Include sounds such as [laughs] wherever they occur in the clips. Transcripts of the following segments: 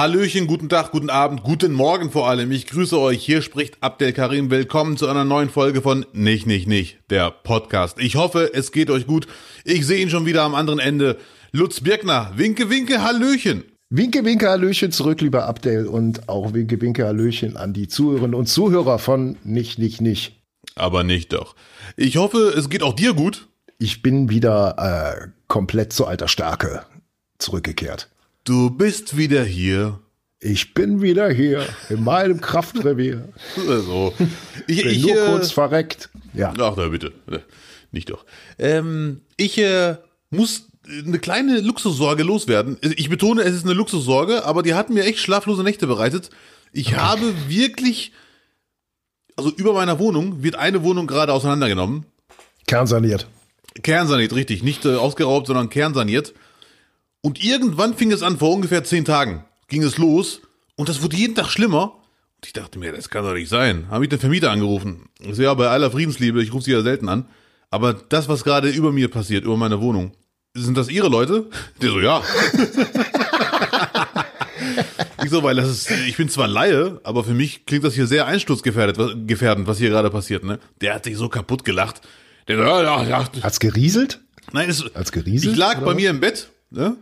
Hallöchen, guten Tag, guten Abend, guten Morgen vor allem. Ich grüße euch. Hier spricht Abdel Karim. Willkommen zu einer neuen Folge von Nicht, Nicht, Nicht, der Podcast. Ich hoffe, es geht euch gut. Ich sehe ihn schon wieder am anderen Ende. Lutz Birkner, winke, winke, Hallöchen. Winke, winke, Hallöchen zurück, lieber Abdel. Und auch winke, winke, Hallöchen an die Zuhörerinnen und Zuhörer von Nicht, Nicht, Nicht. Aber nicht doch. Ich hoffe, es geht auch dir gut. Ich bin wieder äh, komplett zu alter Stärke zurückgekehrt. Du bist wieder hier. Ich bin wieder hier in meinem Kraftrevier. So. Ich, bin ich, nur äh, kurz verreckt. Ja. Ach, na bitte. Nicht doch. Ähm, ich äh, muss eine kleine Luxussorge loswerden. Ich betone, es ist eine Luxussorge, aber die hat mir echt schlaflose Nächte bereitet. Ich habe wirklich, also über meiner Wohnung wird eine Wohnung gerade auseinandergenommen. Kernsaniert. Kernsaniert, richtig. Nicht äh, ausgeraubt, sondern kernsaniert. Und irgendwann fing es an, vor ungefähr zehn Tagen ging es los und das wurde jeden Tag schlimmer. Und ich dachte mir, das kann doch nicht sein. Habe ich den Vermieter angerufen. Ich so, ja, bei aller Friedensliebe, ich rufe sie ja selten an. Aber das, was gerade über mir passiert, über meine Wohnung, sind das Ihre Leute? Der so, ja. [laughs] ich so, weil das ist, ich bin zwar Laie, aber für mich klingt das hier sehr einsturzgefährdet, was, gefährdend, was hier gerade passiert, ne? Der hat sich so kaputt gelacht. Der so, ja, ja, ja. Hat's gerieselt? Nein, es, Hat's gerieselt? ich lag bei was? mir im Bett, ne?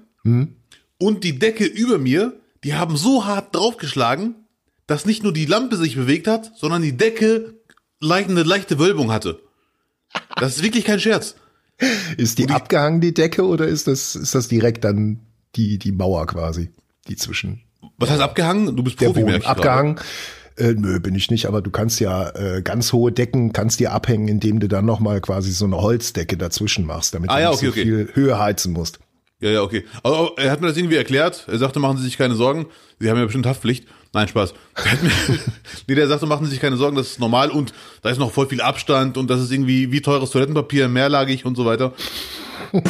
Und die Decke über mir, die haben so hart draufgeschlagen, dass nicht nur die Lampe sich bewegt hat, sondern die Decke eine leichte Wölbung hatte. Das ist wirklich kein Scherz. Ist die, abgehangen, die Decke, oder ist das, ist das direkt dann die, die Mauer quasi? Die zwischen Was heißt abgehangen? Du bist der Profi, gerade. abgehangen? Äh, nö, bin ich nicht, aber du kannst ja äh, ganz hohe Decken, kannst dir abhängen, indem du dann nochmal quasi so eine Holzdecke dazwischen machst, damit Ah, du ja, nicht okay, so okay. viel Höhe heizen musst. Ja, ja, okay. Aber er hat mir das irgendwie erklärt. Er sagte, machen Sie sich keine Sorgen. Sie haben ja bestimmt Haftpflicht. Nein, Spaß. [laughs] Hat mir, [laughs] nee, der sagte, machen Sie sich keine Sorgen, das ist normal und da ist noch voll viel Abstand und das ist irgendwie wie teures Toilettenpapier, mehrlagig und so weiter. [laughs]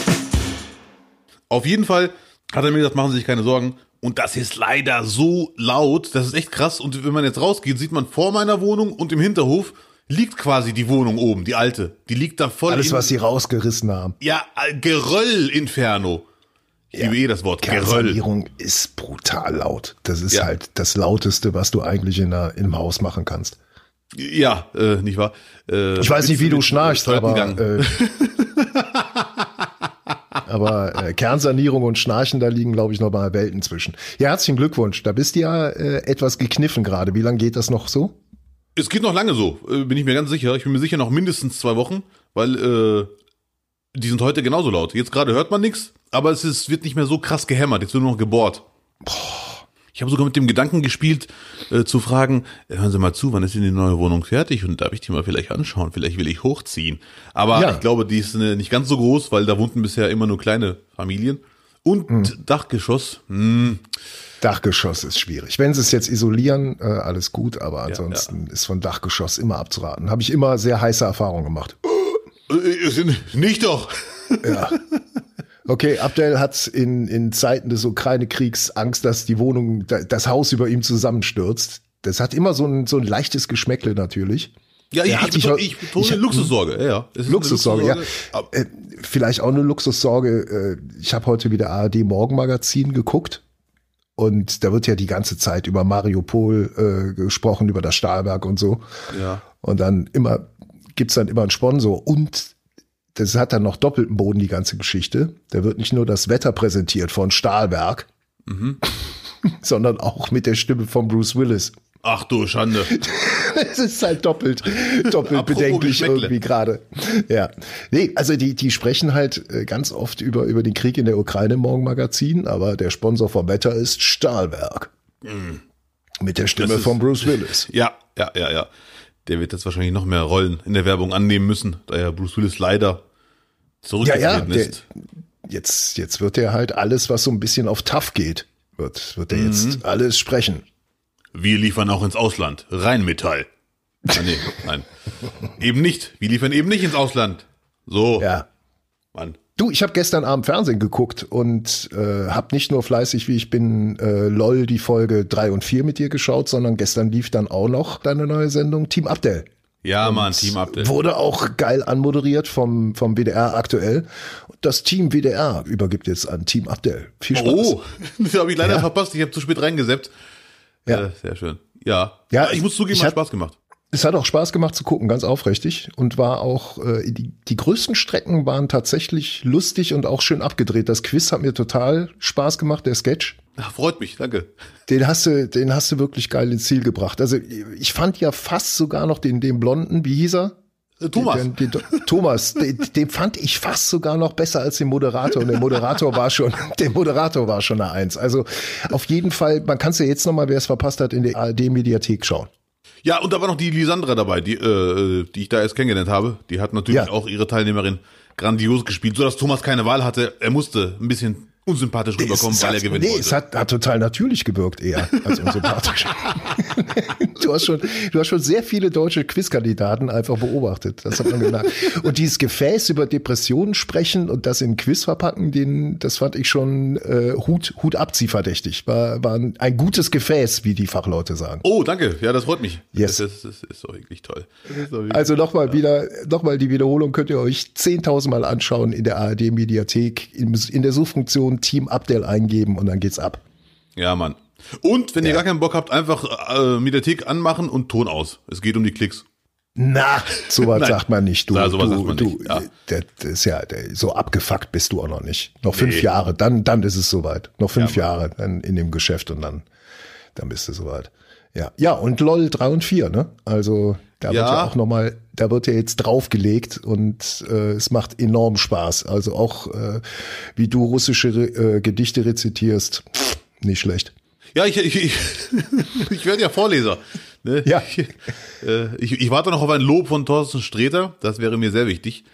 Auf jeden Fall hat er mir gesagt, machen Sie sich keine Sorgen. Und das ist leider so laut, das ist echt krass. Und wenn man jetzt rausgeht, sieht man vor meiner Wohnung und im Hinterhof liegt quasi die Wohnung oben, die alte. Die liegt da voll Alles, was sie rausgerissen haben. ja, äh, Geröll-Inferno. Ich liebe eh das Wort Geröll. Kernsanierung ist brutal laut. Das ist Ja. halt das lauteste, was du eigentlich in, einer, in einem Haus machen kannst. Ja, äh, nicht wahr? Äh, Ich weiß nicht, wie du schnarchst, aber, äh, [laughs] aber äh, Kernsanierung und Schnarchen, da liegen, glaube ich, noch mal Welten zwischen. Ja, herzlichen Glückwunsch. Da bist du ja äh, etwas gekniffen gerade. Wie lange geht das noch so? Es geht noch lange so, äh, bin ich mir ganz sicher. Ich bin mir sicher noch mindestens zwei Wochen, weil äh, die sind heute genauso laut. Jetzt gerade hört man nichts, aber es ist, wird nicht mehr so krass gehämmert. Jetzt wird nur noch gebohrt. Ich habe sogar mit dem Gedanken gespielt, äh, zu fragen, äh, hören Sie mal zu, wann ist denn die neue Wohnung fertig? Und darf ich die mal vielleicht anschauen? Vielleicht will ich hochziehen. Aber Ja. ich glaube, die ist äh, nicht ganz so groß, weil da wohnten bisher immer nur kleine Familien. Und Hm. Dachgeschoss, hm, Dachgeschoss ist schwierig. Wenn sie es jetzt isolieren, äh, alles gut, aber ansonsten ist von Dachgeschoss immer abzuraten. Habe ich immer sehr heiße Erfahrungen gemacht. äh, nicht doch. Ja. [laughs] Okay, Abdel hat in, in Zeiten des Ukraine-Kriegs Angst, dass die Wohnung, da- das Haus über ihm zusammenstürzt. Das hat immer so ein, so ein leichtes Geschmäckle natürlich. Ja, ich, hat ich, betone, ich betone ich Luxussorge, ja, eine Luxussorge, ja. Äh, vielleicht auch eine Luxussorge. Äh, ich habe heute wieder ARD Morgenmagazin geguckt. Und da wird ja die ganze Zeit über Mariupol äh, gesprochen, über das Stahlwerk und so. Ja. Und dann immer gibt's dann immer einen Sponsor und das hat dann noch doppelten Boden, die ganze Geschichte. Da wird nicht nur das Wetter präsentiert von Stahlberg, Mhm. [laughs] sondern auch mit der Stimme von Bruce Willis. Ach du Schande. [laughs] Es ist halt doppelt, doppelt bedenklich irgendwie gerade. Ja. Nee, also die, die sprechen halt äh, ganz oft über, über den Krieg in der Ukraine im Morgenmagazin, aber der Sponsor vom Wetter ist Stahlberg. Mit der Stimme Mhm. Ist- von Bruce Willis. [laughs] Ja, ja, ja, ja. Der wird jetzt wahrscheinlich noch mehr Rollen in der Werbung annehmen müssen, da ja Bruce Willis leider zurückgetreten ja, der, ist. jetzt, jetzt wird er halt alles, was so ein bisschen auf tough geht, wird, wird er Mhm. jetzt alles sprechen. Wir liefern auch ins Ausland. Rheinmetall. Ah, nee, [laughs] nein. eben nicht. Wir liefern eben nicht ins Ausland. So, Ja. Mann. Du, ich habe gestern Abend Fernsehen geguckt und äh, habe nicht nur fleißig, wie ich bin, äh, LOL die Folge 3 und 4 mit dir geschaut, sondern gestern lief dann auch noch deine neue Sendung Team Abdel. Ja, Mann, Team Abdel. Wurde auch geil anmoderiert vom, vom WDR aktuell. Das Team WDR übergibt jetzt an Team Abdel. Viel Spaß. Oh, das habe ich leider ja. verpasst. Ich habe zu spät reingeseppt. Ja. Äh, sehr schön. Ja. Ja, ich muss zugeben, ich hat Spaß gemacht. Es hat auch Spaß gemacht zu gucken, ganz aufrichtig. Und war auch, äh, die, die größten Strecken waren tatsächlich lustig und auch schön abgedreht. Das Quiz hat mir total Spaß gemacht, der Sketch. Ach, freut mich, danke. Den hast du, den hast du wirklich geil ins Ziel gebracht. Also ich fand ja fast sogar noch den, den Blonden, wie hieß er? Äh, Thomas. Den, den, den, Thomas, [laughs] den, fand ich fast sogar noch besser als den Moderator. Und der Moderator war schon, der Moderator war schon eine Eins. Also auf jeden Fall, man kann es ja jetzt nochmal, wer es verpasst hat, in der ARD-Mediathek schauen. Ja, und da war noch die Lisandra dabei, die, äh, die ich da erst kennengelernt habe. Die hat natürlich ja. auch ihre Teilnehmerin grandios gespielt, so dass Thomas keine Wahl hatte. Er musste ein bisschen unsympathisch nee, rüberkommen, weil er gewinnt. Nee, wollte. es hat, hat total natürlich gewirkt eher als unsympathisch. [laughs] du hast schon, du hast schon sehr viele deutsche Quizkandidaten einfach beobachtet. Das hat man gemerkt. Und dieses Gefäß über Depressionen sprechen und das in Quiz verpacken, den, das fand ich schon äh, Hut, Hut abziehverdächtig. War, war ein, ein gutes Gefäß, wie die Fachleute sagen. Oh, danke. Ja, das freut mich. Yes. Das, das, das ist doch wirklich toll. Wirklich also nochmal ja. wieder, nochmal die Wiederholung könnt ihr euch 10.000 Mal anschauen in der ARD Mediathek, in, in der Suchfunktion Team Abdel eingeben und dann geht's ab. Ja, Mann. Und wenn ja. ihr gar keinen Bock habt, einfach äh, Mediathek anmachen und Ton aus. Es geht um die Klicks. Na, sowas [laughs] sagt man nicht. Du, Na, sowas du, sagt man du, nicht. Ja. Der ist ja, so abgefuckt bist du auch noch nicht. Noch fünf nee. Jahre, dann, dann ist es soweit. Noch fünf ja, Jahre dann in dem Geschäft und dann, dann bist du soweit. Ja, ja, und LOL 3 und 4, ne? Also da ja. wird ja auch nochmal, da wird ja jetzt draufgelegt und äh, es macht enorm Spaß. Also auch äh, wie du russische äh, Gedichte rezitierst, nicht schlecht. Ja, ich, ich, ich, [laughs] ich werde ja Vorleser. Ne? Ja. Ich, [laughs] äh, ich, ich warte noch auf ein Lob von Thorsten Sträter, das wäre mir sehr wichtig.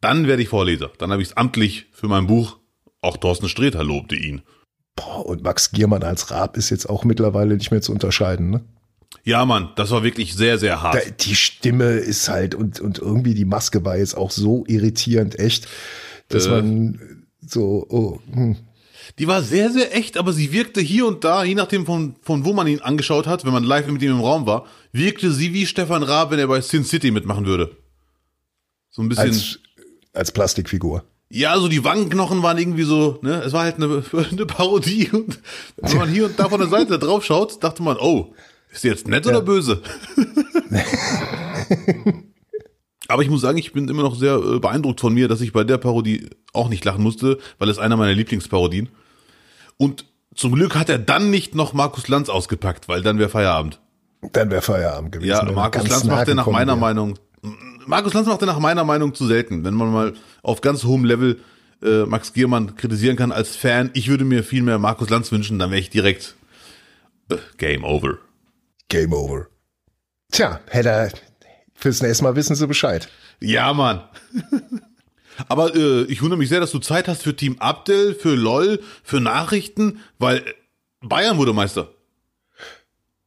Dann werde ich Vorleser. Dann habe ich es amtlich für mein Buch. Auch Thorsten Sträter lobte ihn. Boah, und Max Giermann als Raab ist jetzt auch mittlerweile nicht mehr zu unterscheiden, ne? Ja, Mann, das war wirklich sehr, sehr hart. Da, die Stimme ist halt und, und irgendwie die Maske war jetzt auch so irritierend echt, dass äh, man so, oh, hm. Die war sehr, sehr echt, aber sie wirkte hier und da, je nachdem von, von wo man ihn angeschaut hat, wenn man live mit ihm im Raum war, wirkte sie wie Stefan Raab, wenn er bei Sin City mitmachen würde. So ein bisschen. Als, als Plastikfigur. Ja, so die Wangenknochen waren irgendwie so, ne, es war halt eine, [laughs] eine Parodie und wenn man hier und da von der Seite drauf schaut, dachte man, oh, ist sie jetzt nett ja. oder böse? [laughs] [laughs] Aber ich muss sagen, ich bin immer noch sehr äh, beeindruckt von mir, dass ich bei der Parodie auch nicht lachen musste, weil es einer meiner Lieblingsparodien. Und zum Glück hat er dann nicht noch Markus Lanz ausgepackt, weil dann wäre Feierabend. Dann wäre Feierabend gewesen. Ja, Markus Lanz macht er nach meiner Meinung, Markus Lanz macht er nach meiner Meinung zu selten. Wenn man mal auf ganz hohem Level äh, Max Giermann kritisieren kann als Fan, ich würde mir viel mehr Markus Lanz wünschen, dann wäre ich direkt äh, Game Over. Game over. Tja, hätte er fürs nächste Mal wissen sie Bescheid. Ja, Mann. [laughs] Aber äh, ich wundere mich sehr, dass du Zeit hast für Team Abdel, für LOL, für Nachrichten, weil Bayern wurde Meister.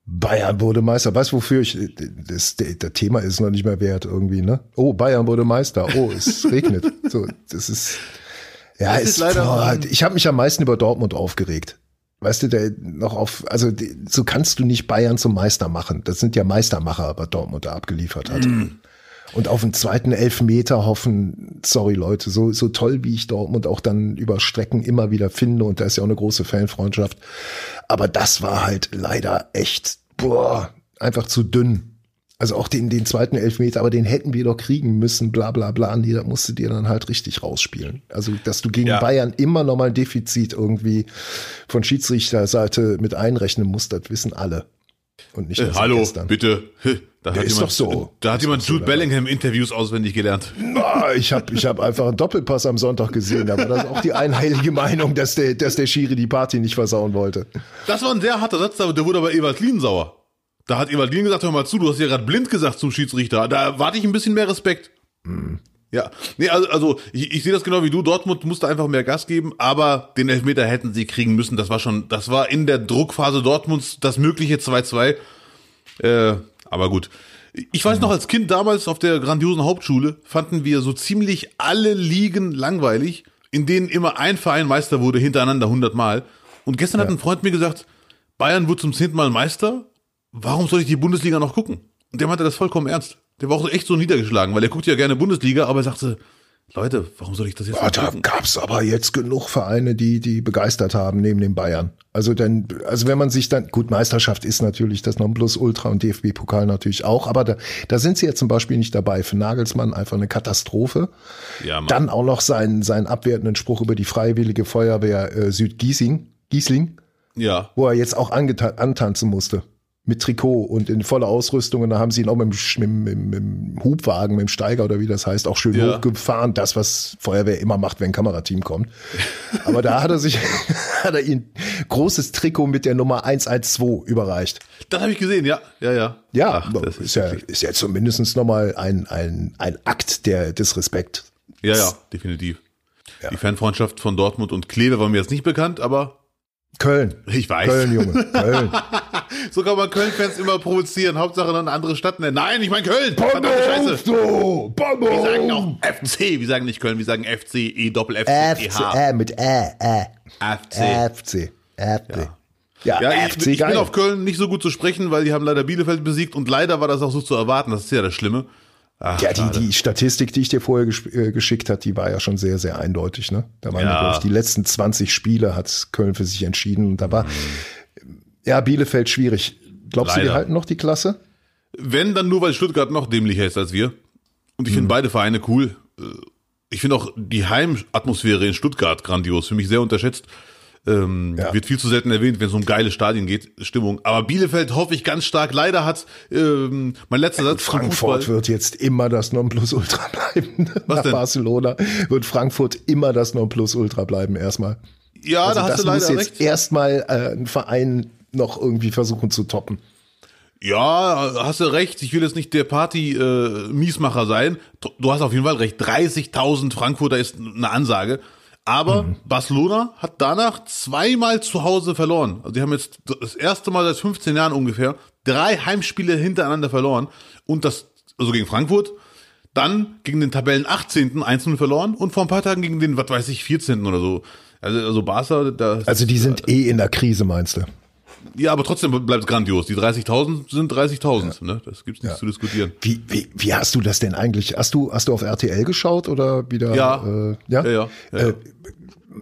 Bayern wurde Meister. Weißt du, wofür ich, das, das Thema ist noch nicht mehr wert irgendwie, ne? Oh, Bayern wurde Meister. Oh, es [laughs] regnet. So, das ist, ja, das ist, ist leider, boah, ich habe mich am meisten über Dortmund aufgeregt. Weißt du, der noch auf, also die, so kannst du nicht Bayern zum Meister machen. Das sind ja Meistermacher, aber Dortmund da abgeliefert hat. Mm. Und auf den zweiten Elfmeter hoffen, sorry Leute, so, so toll wie ich Dortmund auch dann über Strecken immer wieder finde und da ist ja auch eine große Fanfreundschaft. Aber das war halt leider echt, boah, einfach zu dünn. Also auch den, den zweiten Elfmeter, aber den hätten wir doch kriegen müssen, bla bla bla. Nee, da musst du dir dann halt richtig rausspielen. Also, dass du gegen ja. Bayern immer noch mal ein Defizit irgendwie von Schiedsrichterseite mit einrechnen musst, das wissen alle. Und nicht äh, Hallo, gestern. bitte. Da hat ist jemand, doch so. Da hat jemand Jude so Bellingham Interviews auswendig gelernt. Na, ich habe ich hab einfach einen Doppelpass am Sonntag gesehen. Da war das auch die einheilige Meinung, dass der, dass der Schiri die Party nicht versauen wollte. Das war ein sehr harter Satz, aber der wurde aber Ewald Lien sauer. Da hat Evaldin gesagt, hör mal zu, du hast ja gerade blind gesagt zum Schiedsrichter. Da erwarte ich ein bisschen mehr Respekt. Mhm. Ja, nee, also, also ich, ich sehe das genau wie du. Dortmund musste einfach mehr Gas geben, aber den Elfmeter hätten sie kriegen müssen. Das war schon, das war in der Druckphase Dortmunds das mögliche 2-2. Äh, aber gut. Ich weiß noch, als Kind damals auf der grandiosen Hauptschule fanden wir so ziemlich alle Ligen langweilig, in denen immer ein Verein Meister wurde, hintereinander 100 Mal. Und gestern ja. hat ein Freund mir gesagt, Bayern wurde zum zehnten Mal Meister warum soll ich die Bundesliga noch gucken? Und der meinte das vollkommen ernst. Der war auch echt so niedergeschlagen, weil er guckt ja gerne Bundesliga, aber er sagte, Leute, warum soll ich das jetzt Ja, da gab's aber jetzt genug Vereine, die die begeistert haben neben den Bayern. Also dann, also wenn man sich dann, gut, Meisterschaft ist natürlich das Nonplusultra und DFB-Pokal natürlich auch, aber da, da sind sie jetzt zum Beispiel nicht dabei. Für Nagelsmann einfach eine Katastrophe. Ja, Mann. Dann auch noch seinen, seinen abwertenden Spruch über die Freiwillige Feuerwehr äh, Südgiesing, Giesling, Ja. wo er jetzt auch antanzen musste. Mit Trikot und in voller Ausrüstung. Und da haben sie ihn auch mit dem, mit, mit, mit Hubwagen, mit dem Steiger oder wie das heißt, auch schön Ja. hochgefahren. Das, was Feuerwehr immer macht, wenn ein Kamerateam kommt. Aber da hat er sich, [laughs] hat er ihn großes Trikot mit der Nummer 112 überreicht. Das habe ich gesehen, ja. Ja, ja. Ja, Ach, das ist, ja, ist ja zumindest nochmal ein, ein, ein Akt der, des Respekts. Ja, ja, definitiv. Die Fanfreundschaft von Dortmund und Kleve war mir jetzt nicht bekannt, aber Köln. ich weiß. Köln, Junge. Köln. [laughs] So kann man Köln-Fans immer provozieren. Hauptsache eine andere Stadt nennen. Nein, ich meine Köln. Verdammte Scheiße. du! Wir sagen auch FC. Wir sagen nicht Köln, wir sagen FC, E, Doppel FC, H. äh, mit Ä, Ä. FC. FC. FC. Ja, Ja, ich, FC ich geil. bin auf Köln nicht so gut zu sprechen, weil die haben leider Bielefeld besiegt und leider war das auch so zu erwarten. Das ist ja das Schlimme. Ach, ja, die, die Statistik, die ich dir vorher gesch äh, geschickt hat, die war ja schon sehr, sehr eindeutig. Ne? Da waren, Ja. ja. glaube ich, die letzten 20 Spiele hat Köln für sich entschieden. Und da war, ja, Bielefeld schwierig. Glaubst du, Leider. die halten noch die Klasse? Wenn, dann nur, weil Stuttgart noch dämlicher ist als wir. Und ich Mhm. finde beide Vereine cool. Äh, Ich finde auch die Heimatmosphäre in Stuttgart grandios. Für mich sehr unterschätzt. Ähm, Ja. Wird viel zu selten erwähnt, wenn es um geile Stadien geht, Stimmung. Aber Bielefeld hoffe ich ganz stark. Leider hat ähm, mein letzter Satz zum Frankfurt Fußball- wird jetzt immer das Nonplusultra [laughs] bleiben. Was Nach denn? Barcelona wird Frankfurt immer das Nonplusultra bleiben erstmal. Ja, Also da hast das du leider muss jetzt recht. erstmal äh, ein Verein noch irgendwie versuchen zu toppen. Ja, hast du recht. Ich will jetzt nicht der Party-Miesmacher sein. Du hast auf jeden Fall recht. 30.000 Frankfurter ist eine Ansage. Aber Mhm. Barcelona hat danach zweimal zu Hause verloren. Also die haben jetzt das erste Mal seit 15 Jahren ungefähr drei Heimspiele hintereinander verloren. Und das, also gegen Frankfurt, dann gegen den Tabellen 18. einzeln verloren und vor ein paar Tagen gegen den, was weiß ich, 14. oder so. Also, also Barca, da, Also die sind eh in der Krise, meinst du? Ja, aber trotzdem bleibt es grandios. Die 30.000 sind 30.000, ne? Das gibt's nicht zu diskutieren. Wie, wie, wie hast du das denn eigentlich? Hast du, hast du auf RTL geschaut oder wieder? Ja. Äh, ja? Ja, ja, ja, Äh,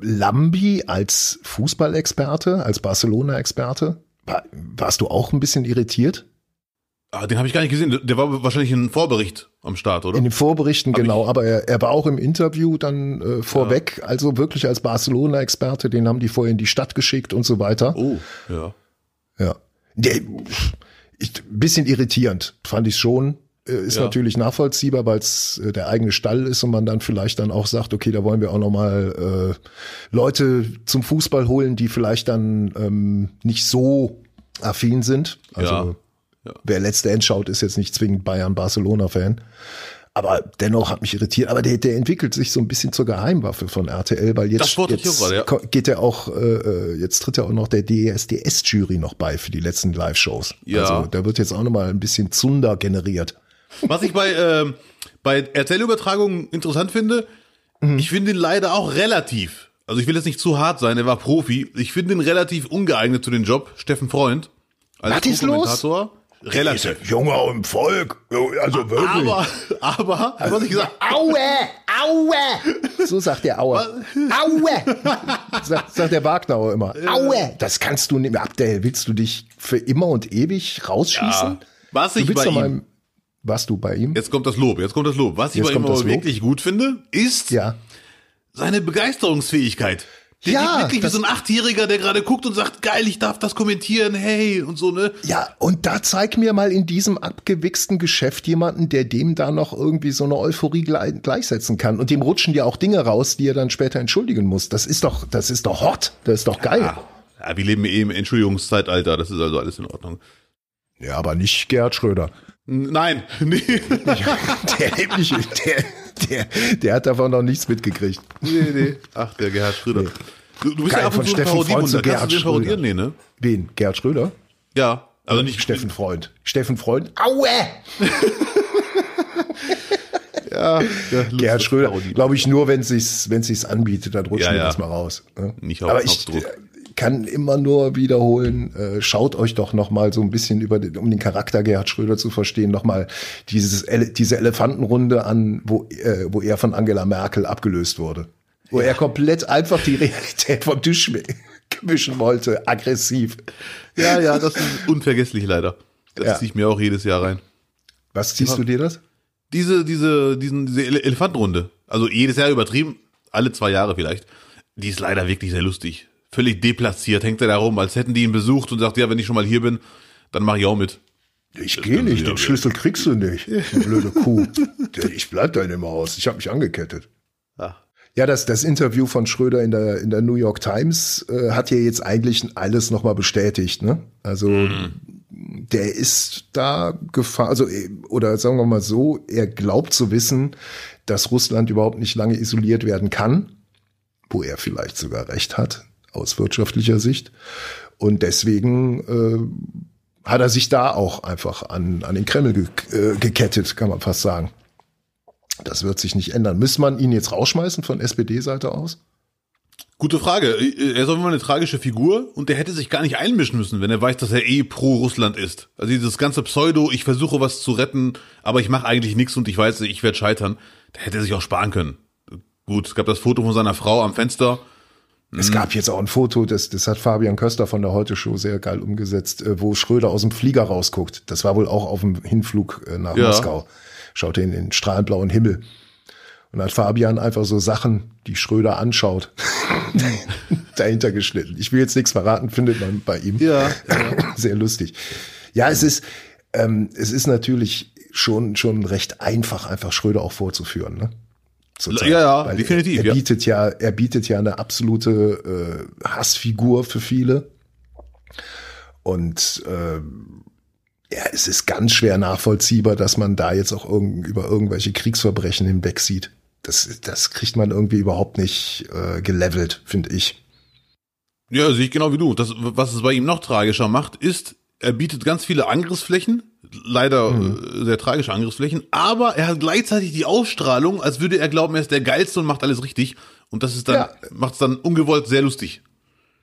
Lambi als Fußballexperte, als Barcelona-Experte, war, warst du auch ein bisschen irritiert? Ah, den habe ich gar nicht gesehen. Der war wahrscheinlich ein Vorbericht am Start, oder? In den Vorberichten, Hab genau, aber er, er war auch im Interview dann äh, vorweg, also wirklich als Barcelona-Experte, den haben die vorher in die Stadt geschickt und so weiter. Oh, ja. Ja. Ich, bisschen irritierend, fand ich schon. Äh, Ist Ja. natürlich nachvollziehbar, weil es äh, der eigene Stall ist und man dann vielleicht dann auch sagt, okay, da wollen wir auch nochmal äh, Leute zum Fußball holen, die vielleicht dann ähm, nicht so affin sind. Also Ja. Ja. wer letzte End schaut, ist jetzt nicht zwingend Bayern-Barcelona-Fan. Aber dennoch hat mich irritiert. Aber der, der entwickelt sich so ein bisschen zur Geheimwaffe von RTL, weil jetzt, jetzt ja. geht er auch, äh, äh, jetzt tritt er auch noch der DSDS-Jury noch bei für die letzten Live-Shows. Ja. Also da wird jetzt auch nochmal ein bisschen Zunder generiert. Was ich bei, ähm, bei RTL-Übertragungen interessant finde, Mhm. ich finde ihn leider auch relativ, also ich will jetzt nicht zu hart sein, er war Profi, ich finde ihn relativ ungeeignet zu dem Job, Steffen Freund. Als Was ist los? Relativ. Junger im Volk. Also wirklich. Aber, aber, was ich gesagt Aue, Aue. So sagt der Aue. Aue. [laughs] Sagt, sagt der Wagnauer immer. Aue. Das kannst du nicht mehr. Abdel, willst du dich für immer und ewig rausschießen? Ja. Was du ich willst bei ihm- Warst du bei ihm? Jetzt kommt das Lob, jetzt kommt das Lob. Was ich Jetzt bei ihm aber wirklich gut finde, ist Ja. seine Begeisterungsfähigkeit. Der Ja, ist wirklich wie so ein Achtjähriger, der gerade guckt und sagt, geil, ich darf das kommentieren, hey, und so, ne? Ja, und da zeig mir mal in diesem abgewichsten Geschäft jemanden, der dem da noch irgendwie so eine Euphorie gleich, gleichsetzen kann. Und dem rutschen ja auch Dinge raus, die er dann später entschuldigen muss. Das ist doch, das ist doch hot. Das ist doch geil. Ja, ja, wir leben eh im Entschuldigungszeitalter, das ist also alles in Ordnung. Ja, aber nicht Gerhard Schröder. N- Nein, [laughs] nee. [laughs] Der, lebt nicht, der, der, der hat davon noch nichts mitgekriegt. nee, nee. Ach, der Gerhard Schröder. Du, du bist Geil, ja ab von zu Steffen Freund zu Parodiewunder. Kannst Gerhard? Schröder. Nee, ne? Wen? Gerhard Schröder? Ja. Also nicht Steffen Freund. Steffen Freund. Aue! [laughs] Ja, ja Gerhard Schröder, glaube ich, nur wenn wenn sich's anbietet, dann rutscht Ja, ja. das mal raus. ne? Nicht auf Aber ich, äh, ich kann immer nur wiederholen, äh, schaut euch doch noch mal so ein bisschen über den, um den Charakter Gerhard Schröder zu verstehen, noch mal dieses diese Elefantenrunde an, wo äh, wo er von Angela Merkel abgelöst wurde, wo ja. er komplett einfach die Realität vom Tisch wischen wollte, aggressiv. Ja, ja, das ist [laughs] unvergesslich leider. Das ja. ziehe ich mir auch jedes Jahr rein. Was ziehst du dir das? Diese, diese, diesen, diese Elefantenrunde. Also jedes Jahr übertrieben, alle zwei Jahre vielleicht. Die ist leider wirklich sehr lustig. Völlig deplatziert, hängt er da rum, als hätten die ihn besucht und sagt, ja, wenn ich schon mal hier bin, dann mach ich auch mit. Ich gehe nicht, den Schlüssel kriegst du nicht, [laughs] du blöde Kuh. Ich bleib da in dem Haus, ich habe mich angekettet. Ja. Ja, das, das Interview von Schröder in der, in der New York Times äh, hat ja jetzt eigentlich alles nochmal bestätigt. Ne? Also mhm. der ist da gefahren, also oder sagen wir mal so, er glaubt zu wissen, dass Russland überhaupt nicht lange isoliert werden kann, wo er vielleicht sogar recht hat aus wirtschaftlicher Sicht. Und deswegen äh, hat er sich da auch einfach an, an den Kreml ge äh, gekettet, kann man fast sagen. Das wird sich nicht ändern. Muss man ihn jetzt rausschmeißen von SPD-Seite aus? Gute Frage. Er ist auf immer eine tragische Figur und der hätte sich gar nicht einmischen müssen, wenn er weiß, dass er eh pro Russland ist. Also dieses ganze Pseudo, ich versuche was zu retten, aber ich mache eigentlich nichts und ich weiß, ich werde scheitern. Der hätte sich auch sparen können. Gut, es gab das Foto von seiner Frau am Fenster. Es gab jetzt auch ein Foto, das, das hat Fabian Köster von der Heute Show sehr geil umgesetzt, äh, wo Schröder aus dem Flieger rausguckt. Das war wohl auch auf dem Hinflug äh, nach ja. Moskau schaut in den strahlend Himmel. Und hat Fabian einfach so Sachen, die Schröder anschaut, [laughs] dahinter geschnitten. Ich will jetzt nichts verraten, findet man bei ihm. Ja. [clears throat] Sehr lustig. Ja, es ist, ähm, es ist natürlich schon, schon recht einfach, einfach Schröder auch vorzuführen, ne? Zurzeit. Ja, ja, Weil definitiv. Er, er bietet ja. ja, er bietet ja eine absolute äh, Hassfigur für viele. Und äh, ja, es ist ganz schwer nachvollziehbar, dass man da jetzt auch irgend, über irgendwelche Kriegsverbrechen hinweg sieht. Das, das kriegt man irgendwie überhaupt nicht äh, gelevelt, finde ich. Ja, sehe ich genau wie du. Das, was es bei ihm noch tragischer macht, ist, er bietet ganz viele Angriffsflächen, leider mhm. Sehr tragische Angriffsflächen, aber er hat gleichzeitig die Ausstrahlung, als würde er glauben, er ist der Geilste und macht alles richtig. Und das ist dann, ja. macht es dann ungewollt sehr lustig.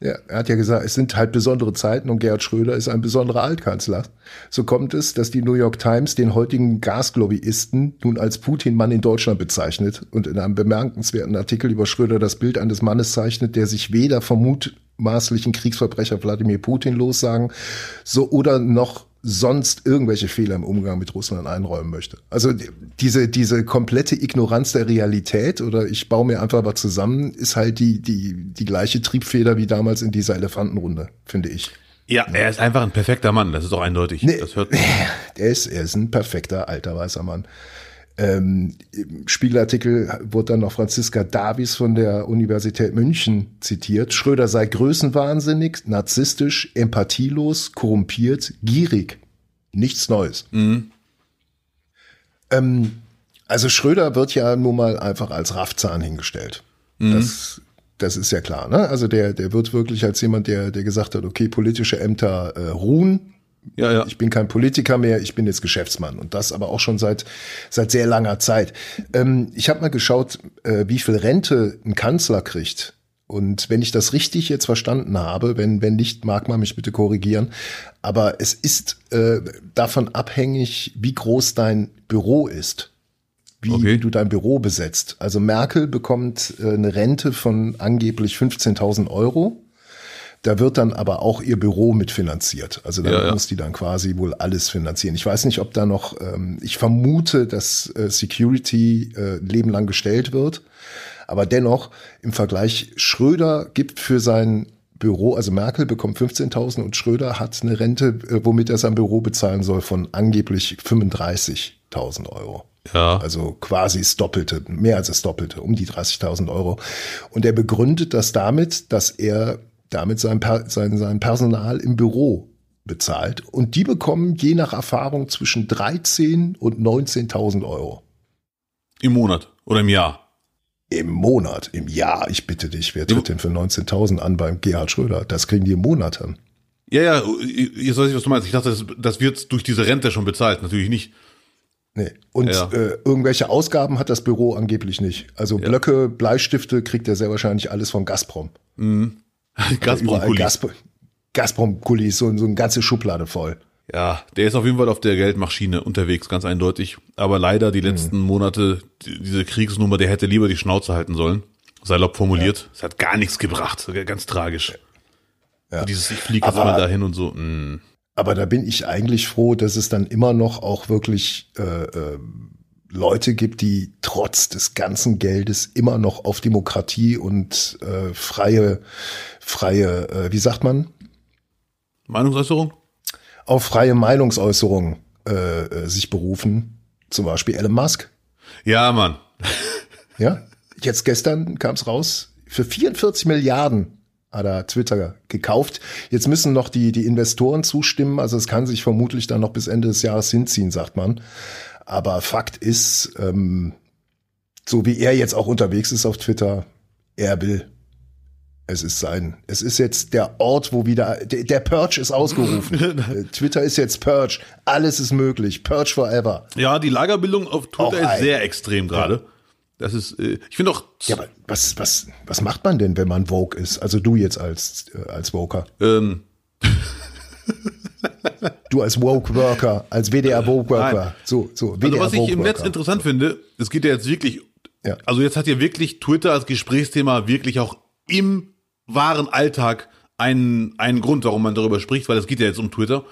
Ja, er hat ja gesagt, es sind halt besondere Zeiten und Gerhard Schröder ist ein besonderer Altkanzler. So kommt es, dass die New York Times den heutigen Gaslobbyisten nun als Putin-Mann in Deutschland bezeichnet und in einem bemerkenswerten Artikel über Schröder das Bild eines Mannes zeichnet, der sich weder vom mutmaßlichen Kriegsverbrecher Wladimir Putin lossagen, so oder noch sonst irgendwelche Fehler im Umgang mit Russland einräumen möchte. Also diese, diese komplette Ignoranz der Realität oder ich baue mir einfach was zusammen, ist halt die, die, die gleiche Triebfeder wie damals in dieser Elefantenrunde, finde ich. Ja, er ist einfach ein perfekter Mann, das ist doch eindeutig. Nee, das hört [laughs] er ist, er ist ein perfekter alter weißer Mann. Ähm, Im Spiegelartikel wurde dann noch Franziska Davies von der Universität München zitiert. Schröder sei größenwahnsinnig, narzisstisch, empathielos, korrumpiert, gierig. Nichts Neues. Mhm. Ähm, also Schröder wird ja nun mal einfach als Raffzahn hingestellt. Mhm. Das, das ist ja klar. Ne? Also der, der wird wirklich als jemand, der, der gesagt hat, okay, politische Ämter äh, ruhen, ja, ja. Ich bin kein Politiker mehr, ich bin jetzt Geschäftsmann und das aber auch schon seit seit sehr langer Zeit. Ähm, ich habe mal geschaut, äh, wie viel Rente ein Kanzler kriegt. Und wenn ich das richtig jetzt verstanden habe, wenn wenn nicht, mag man mich bitte korrigieren. Aber es ist äh, davon abhängig, wie groß dein Büro ist, wie, okay. du dein Büro besetzt. Also Merkel bekommt äh, eine Rente von angeblich 15.000 Euro da wird dann aber auch ihr Büro mitfinanziert. Also da ja, ja. muss die dann quasi wohl alles finanzieren. Ich weiß nicht, ob da noch, ähm, ich vermute, dass äh, Security äh, Leben lang gestellt wird. Aber dennoch, im Vergleich, Schröder gibt für sein Büro, also Merkel bekommt 15.000 und Schröder hat eine Rente, äh, womit er sein Büro bezahlen soll, von angeblich 35.000 Euro. Ja. Also quasi das Doppelte, mehr als das Doppelte, um die 30.000 Euro. Und er begründet das damit, dass er damit sein, sein, sein Personal im Büro bezahlt. Und die bekommen je nach Erfahrung zwischen 13 und 19.000 Euro. Im Monat oder im Jahr? Im Monat, im Jahr. Ich bitte dich, wer tritt denn für 19.000 an beim Gerhard Schröder? Das kriegen die im Monat an. Ja, ja, jetzt weiß ich, was du meinst. Ich dachte, das, das wird durch diese Rente schon bezahlt. Natürlich nicht. Nee. Und ja. äh, irgendwelche Ausgaben hat das Büro angeblich nicht. Also Blöcke, Bleistifte kriegt er sehr wahrscheinlich alles von Gazprom. Mhm. Gazprom-Kulis. Gazprom, Gazprom-Kulis, so, so eine ganze Schublade voll. Ja, der ist auf jeden Fall auf der Geldmaschine unterwegs, ganz eindeutig. Aber leider die letzten mhm. Monate, die, diese Kriegsnummer, der hätte lieber die Schnauze halten sollen. Salopp formuliert. Es ja. hat gar nichts gebracht. Ganz tragisch. Ja. Dieses, ich fliege jetzt mal dahin und so. Mh. Mm. Aber da bin ich eigentlich froh, dass es dann immer noch auch wirklich äh, äh, Leute gibt, die trotz des ganzen Geldes immer noch auf Demokratie und äh, freie, freie, äh, wie sagt man? Meinungsäußerung? Auf freie Meinungsäußerung äh, äh, sich berufen. Zum Beispiel Elon Musk. Ja, Mann. ja, jetzt gestern kam es raus, für 44 Milliarden hat er Twitter gekauft. Jetzt müssen noch die, die Investoren zustimmen. Also es kann sich vermutlich dann noch bis Ende des Jahres hinziehen, sagt man. Aber Fakt ist, ähm, so wie er jetzt auch unterwegs ist auf Twitter, er will. Es ist sein. Es ist jetzt der Ort, wo wieder der, der Purge ist ausgerufen. [laughs] Äh, Twitter ist jetzt Purge. Alles ist möglich. Purge forever. Ja, die Lagerbildung auf Twitter ist sehr extrem gerade. Ja. Das ist, äh, ich finde auch. Ja, aber was, was, was macht man denn, wenn man Vogue ist? Also du jetzt als, äh, als Voker. Ähm. [laughs] du als Woke-Worker, als WDR-Woke-Worker. So, so, WDR also was ich im Netz interessant finde, es geht ja jetzt wirklich, ja. also jetzt hat ja wirklich Twitter als Gesprächsthema wirklich auch im wahren Alltag einen, einen Grund, warum man darüber spricht, weil es geht ja jetzt um Twitter.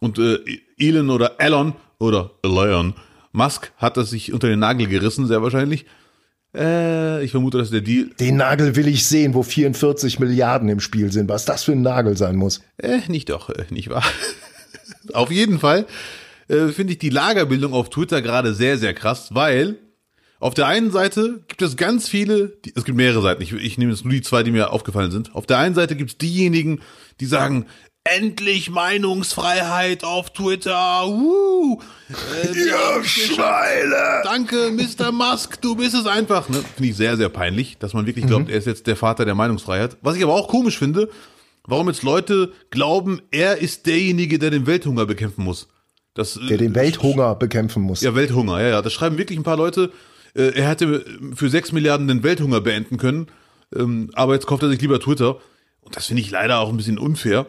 Und äh, Elon oder Elon oder Elon Musk hat das sich unter den Nagel gerissen, sehr wahrscheinlich. Äh, ich vermute, dass der Deal. Den Nagel will ich sehen, wo 44 Milliarden im Spiel sind. Was das für ein Nagel sein muss. Äh, nicht doch, äh, nicht wahr? [laughs] auf jeden Fall äh, finde ich die Lagerbildung auf Twitter gerade sehr, sehr krass, weil auf der einen Seite gibt es ganz viele, die, es gibt mehrere Seiten, ich, ich nehme jetzt nur die zwei, die mir aufgefallen sind. Auf der einen Seite gibt es diejenigen, die sagen, endlich Meinungsfreiheit auf Twitter. Uh, äh, ja, Schweine. Danke, Mr. Musk, du bist es einfach. Ne? Finde ich sehr, sehr peinlich, dass man wirklich glaubt, mhm. er ist jetzt der Vater der Meinungsfreiheit. Was ich aber auch komisch finde, warum jetzt Leute glauben, er ist derjenige, der den Welthunger bekämpfen muss. Das, der den Welthunger bekämpfen muss. Ja, Welthunger, ja, ja. Das schreiben wirklich ein paar Leute. Äh, er hätte für sechs Milliarden den Welthunger beenden können, ähm, aber jetzt kauft er sich lieber Twitter. Und das finde ich leider auch ein bisschen unfair.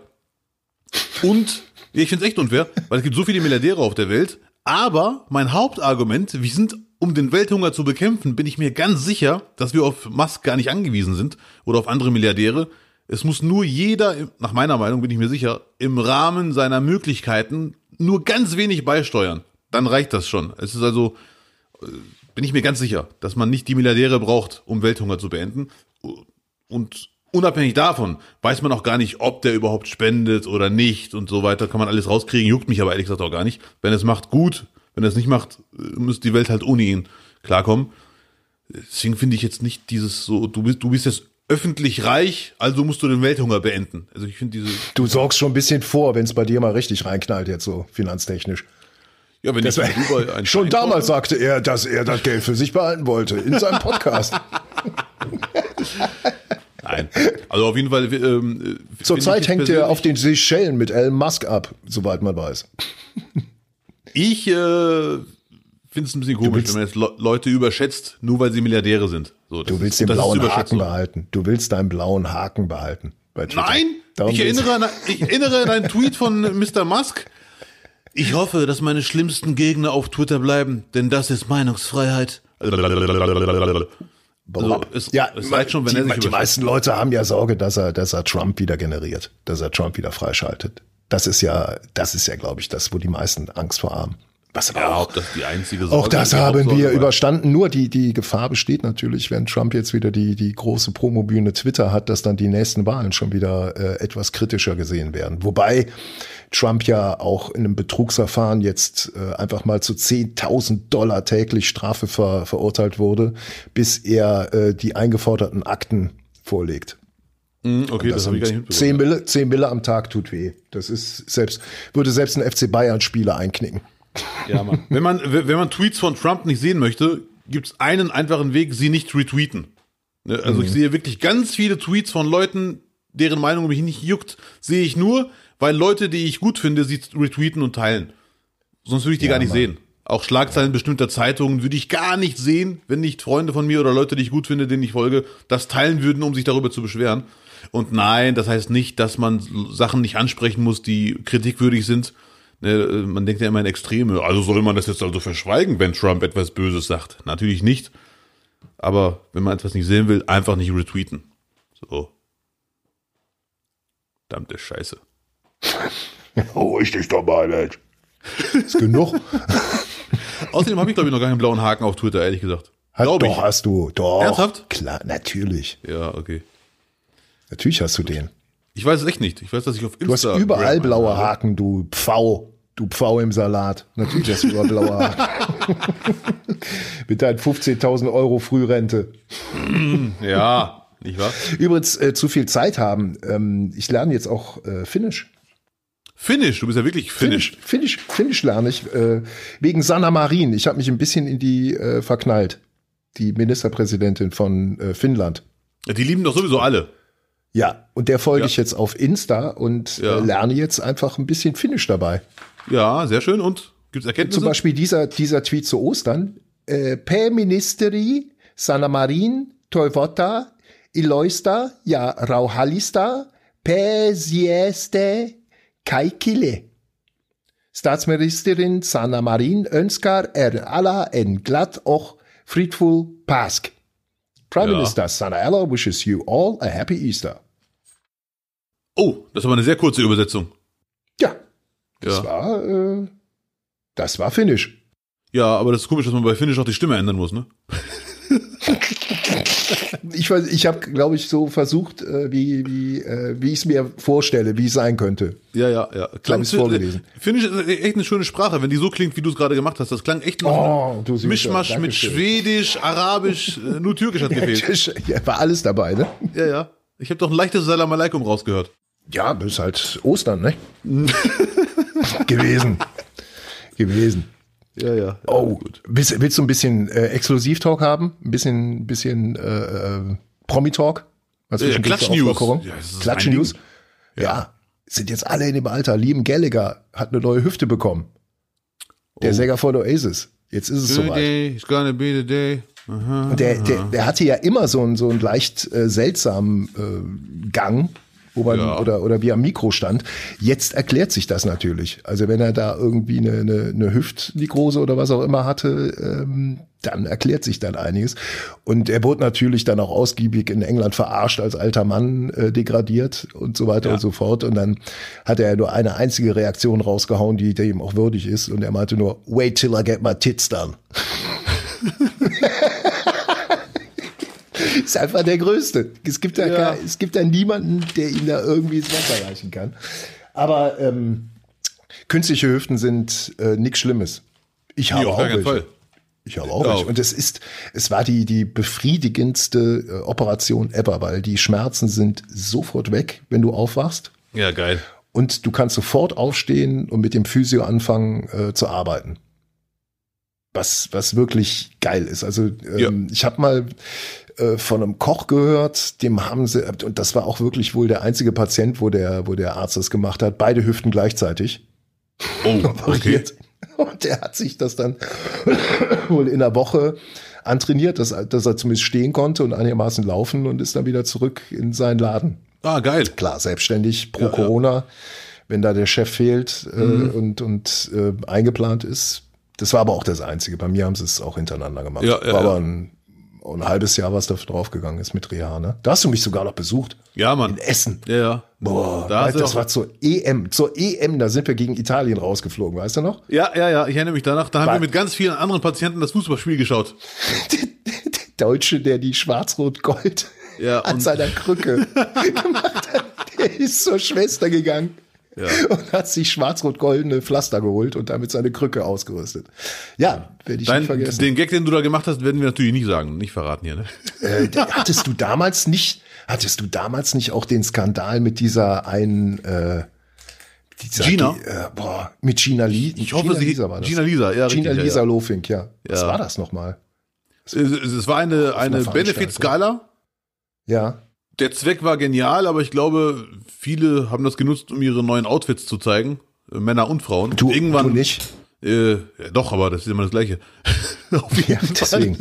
Und ich finde es echt unfair, weil es gibt so viele Milliardäre auf der Welt. Aber mein Hauptargument, wir sind, um den Welthunger zu bekämpfen, bin ich mir ganz sicher, dass wir auf Musk gar nicht angewiesen sind oder auf andere Milliardäre. Es muss nur jeder, nach meiner Meinung bin ich mir sicher, im Rahmen seiner Möglichkeiten nur ganz wenig beisteuern. Dann reicht das schon. Es ist also, äh, bin ich mir ganz sicher, dass man nicht die Milliardäre braucht, um Welthunger zu beenden. Und unabhängig davon weiß man auch gar nicht, ob der überhaupt spendet oder nicht und so weiter. Kann man alles rauskriegen, juckt mich aber ehrlich gesagt auch gar nicht. Wenn es macht, gut. Wenn er es nicht macht, müsste die Welt halt ohne ihn klarkommen. Deswegen finde ich jetzt nicht dieses so, du bist, du bist jetzt öffentlich reich, also musst du den Welthunger beenden. Also ich finde diese. Du sorgst schon ein bisschen vor, wenn es bei dir mal richtig reinknallt jetzt so finanztechnisch. Ja, wenn das ich [laughs] ein Schon damals sagte er, dass er das Geld für sich behalten wollte in seinem Podcast. [laughs] Nein. Also auf jeden Fall. Ähm, Zurzeit hängt er auf den Seychellen mit Elon Musk ab, soweit man weiß. Ich äh, finde es ein bisschen komisch, wenn man jetzt Le Leute überschätzt, nur weil sie Milliardäre sind. So, du willst den blauen Haken behalten. Du willst deinen blauen Haken behalten. Nein, ich erinnere, an, ich erinnere an einen Tweet von Mr. Musk. Ich hoffe, dass meine schlimmsten Gegner auf Twitter bleiben, denn das ist Meinungsfreiheit. Also es, ja, es reicht schon, wenn die, er sich Die meisten Leute haben ja Sorge, dass er, dass er Trump wieder generiert, dass er Trump wieder freischaltet. Das ist ja, das ist ja, glaube ich, das, wo die meisten Angst vor haben. Was aber ja, auch, das die einzige Sorge auch das haben wir überstanden. Nur die, die Gefahr besteht natürlich, wenn Trump jetzt wieder die, die große Promobühne Twitter hat, dass dann die nächsten Wahlen schon wieder äh, etwas kritischer gesehen werden. Wobei Trump ja auch in einem Betrugsverfahren jetzt äh, einfach mal zu 10.000 Dollar täglich Strafe ver, verurteilt wurde, bis er äh, die eingeforderten Akten vorlegt. Mhm, okay, das, das habe ich gar nicht mitbekommen. 10 Mille, 10 Mille am Tag tut weh. Das ist selbst, würde selbst ein FC Bayern Spieler einknicken. Ja, Mann. [laughs] wenn man, wenn man Tweets von Trump nicht sehen möchte, gibt es einen einfachen Weg, sie nicht retweeten. Ne, also mhm. ich sehe wirklich ganz viele Tweets von Leuten, deren Meinung mich nicht juckt, sehe ich nur, weil Leute, die ich gut finde, sie retweeten und teilen. Sonst würde ich die ja, gar nicht Mann. sehen. Auch Schlagzeilen bestimmter Zeitungen würde ich gar nicht sehen, wenn nicht Freunde von mir oder Leute, die ich gut finde, denen ich folge, das teilen würden, um sich darüber zu beschweren. Und nein, das heißt nicht, dass man Sachen nicht ansprechen muss, die kritikwürdig sind. Ne, man denkt ja immer in Extreme. Also soll man das jetzt also verschweigen, wenn Trump etwas Böses sagt? Natürlich nicht. Aber wenn man etwas nicht sehen will, einfach nicht retweeten. So. Verdammte Scheiße. [laughs] Ruhig dich doch mal, Mensch. Ist genug. [laughs] Außerdem habe ich, glaube ich, noch gar keinen blauen Haken auf Twitter, ehrlich gesagt. Hat, doch, ich. hast du. Doch. Ernsthaft? Klar, natürlich. Ja, okay. Natürlich hast du den. Ich weiß es echt nicht. Ich weiß, dass ich auf Du hast überall blaue Haken, du Pfau. Du Pfau im Salat. Natürlich hast du überall blaue Haken. [laughs] Mit deinen 15.000 Euro Frührente. Ja, nicht wahr? Übrigens, äh, zu viel Zeit haben. Ähm, ich lerne jetzt auch äh, Finnisch. Finnisch, du bist ja wirklich Finnisch. Finnisch, Finnisch lerne ich. Äh, wegen Sanna Marin. Ich habe mich ein bisschen in die äh, verknallt. Die Ministerpräsidentin von äh, Finnland. Die lieben doch sowieso alle. Ja, und der folge Ja. ich jetzt auf Insta und Ja. äh, lerne jetzt einfach ein bisschen Finnisch dabei. Ja, sehr schön. Und gibt's Erkenntnisse? Zum Beispiel dieser, dieser Tweet zu Ostern. Äh, P-Ministeri Sanna Marin Toivota Iloista ja Rauhalista Pääsiäiste kaikille. Staatsministerin Sanna Marin önskar er alla en glatt och fridfull påsk. Prime Ja. Minister Sanna Ella wishes you all a happy Easter. Oh, das aber eine sehr kurze Übersetzung. Ja, das Ja. war, äh, das war Finnisch. Ja, aber das ist komisch, dass man bei Finnisch auch die Stimme ändern muss, ne? [laughs] Ich, ich habe, glaube ich, so versucht, äh, wie, wie, äh, wie ich es mir vorstelle, wie es sein könnte. Ja, ja, ja. Klang ich's vorgelesen. Finnisch ist echt eine schöne Sprache, wenn die so klingt, wie du es gerade gemacht hast. Das klang echt Oh, du Mischmasch mit. Schwedisch, Arabisch, [laughs] äh, nur Türkisch hat gefehlt. Ja, war alles dabei, ne? Ja, ja. Ich habe doch ein leichtes Salam Aleikum rausgehört. Ja, das ist halt Ostern, ne? [laughs] Gewesen. Gewesen. Ja, ja. Oh, willst, willst du ein bisschen äh, Exklusiv-Talk haben? Ein bisschen, bisschen äh, äh, Promi-Talk? Ja, zur Klatsch-News. Ja, Klatsch-News? mein Ja. sind jetzt alle in dem Alter. Liam Gallagher hat eine neue Hüfte bekommen. Der Oh. Sänger von Oasis. Jetzt ist es soweit. Today is gonna be the day. Aha. Der, der, der hatte ja immer so einen, so einen leicht äh, seltsamen äh, Gang, wo man, Ja. oder, oder wie am Mikro stand. Jetzt erklärt sich das natürlich. Also wenn er da irgendwie eine, eine, eine Hüftnekrose oder was auch immer hatte, ähm, dann erklärt sich dann einiges. Und er wurde natürlich dann auch ausgiebig in England verarscht, als alter Mann äh, degradiert und so weiter Ja. und so fort. Und dann hat er nur eine einzige Reaktion rausgehauen, die dem auch würdig ist. Und er meinte nur, wait till I get my tits done. Ist einfach der Größte. Es gibt da, Ja. gar, es gibt da niemanden, der ihm da irgendwie ins Wasser reichen kann. Aber ähm, künstliche Hüften sind äh, nichts Schlimmes. Ich habe auch welche. Fall. Ich habe auch Ja. welche. Und es ist, es war die, die befriedigendste äh, Operation ever, weil die Schmerzen sind sofort weg, wenn du aufwachst. Ja, geil. Und du kannst sofort aufstehen und mit dem Physio anfangen äh, zu arbeiten. Was, was wirklich geil ist. Also ähm, ich habe mal äh, von einem Koch gehört, dem haben sie, und das war auch wirklich wohl der einzige Patient, wo der, wo der Arzt das gemacht hat, beide Hüften gleichzeitig Oh, [laughs] okay. operiert. Und der hat sich das dann [coughs] wohl in der Woche antrainiert, dass, dass er zumindest stehen konnte und einigermaßen laufen und ist dann wieder zurück in seinen Laden. Ah, geil. Klar, selbstständig pro Ja, ja. Corona, wenn da der Chef fehlt äh, Mhm. und, und äh, eingeplant ist. Das war aber auch das Einzige. Bei mir haben sie es auch hintereinander gemacht. Ja, ja, war ja. aber ein, ein halbes Jahr, was da draufgegangen ist mit Reha. Ne? Da hast du mich sogar noch besucht. Ja, Mann. In Essen. Ja, ja. Boah, da du das war zur EM. Zur EM, da sind wir gegen Italien rausgeflogen, weißt du noch? Ja, ja, ja, ich erinnere mich danach. Da haben War- wir mit ganz vielen anderen Patienten das Fußballspiel geschaut. [laughs] Der Deutsche, der die Schwarz-Rot-Gold Ja, an seiner Krücke [laughs] gemacht hat, der ist zur Schwester gegangen Ja. [laughs] und hat sich schwarz-rot-goldene Pflaster geholt und damit seine Krücke ausgerüstet. Ja, werde ich Dein, nicht vergessen. den Gag, den du da gemacht hast, werden wir natürlich nicht sagen, nicht verraten hier. Ne? Äh, hattest du damals nicht, hattest du damals nicht auch den Skandal mit dieser einen, äh, dieser, Gina? Die, äh, boah, mit Gina Lee. Ich hoffe, Gina sie- Lisa war das. Gina Lisa, ja, Gina richtig, ja, Lisa ja. Lofink, ja. Was Ja. war das nochmal? Es, es war eine, eine. Benefit-Skala. Ja. Der Zweck war genial, aber ich glaube, viele haben das genutzt, um ihre neuen Outfits zu zeigen. Äh, Männer und Frauen. Du, Irgendwann, du nicht. Äh, ja, doch, aber das ist immer das Gleiche. [laughs] Auf Ja, jeden Fall. deswegen.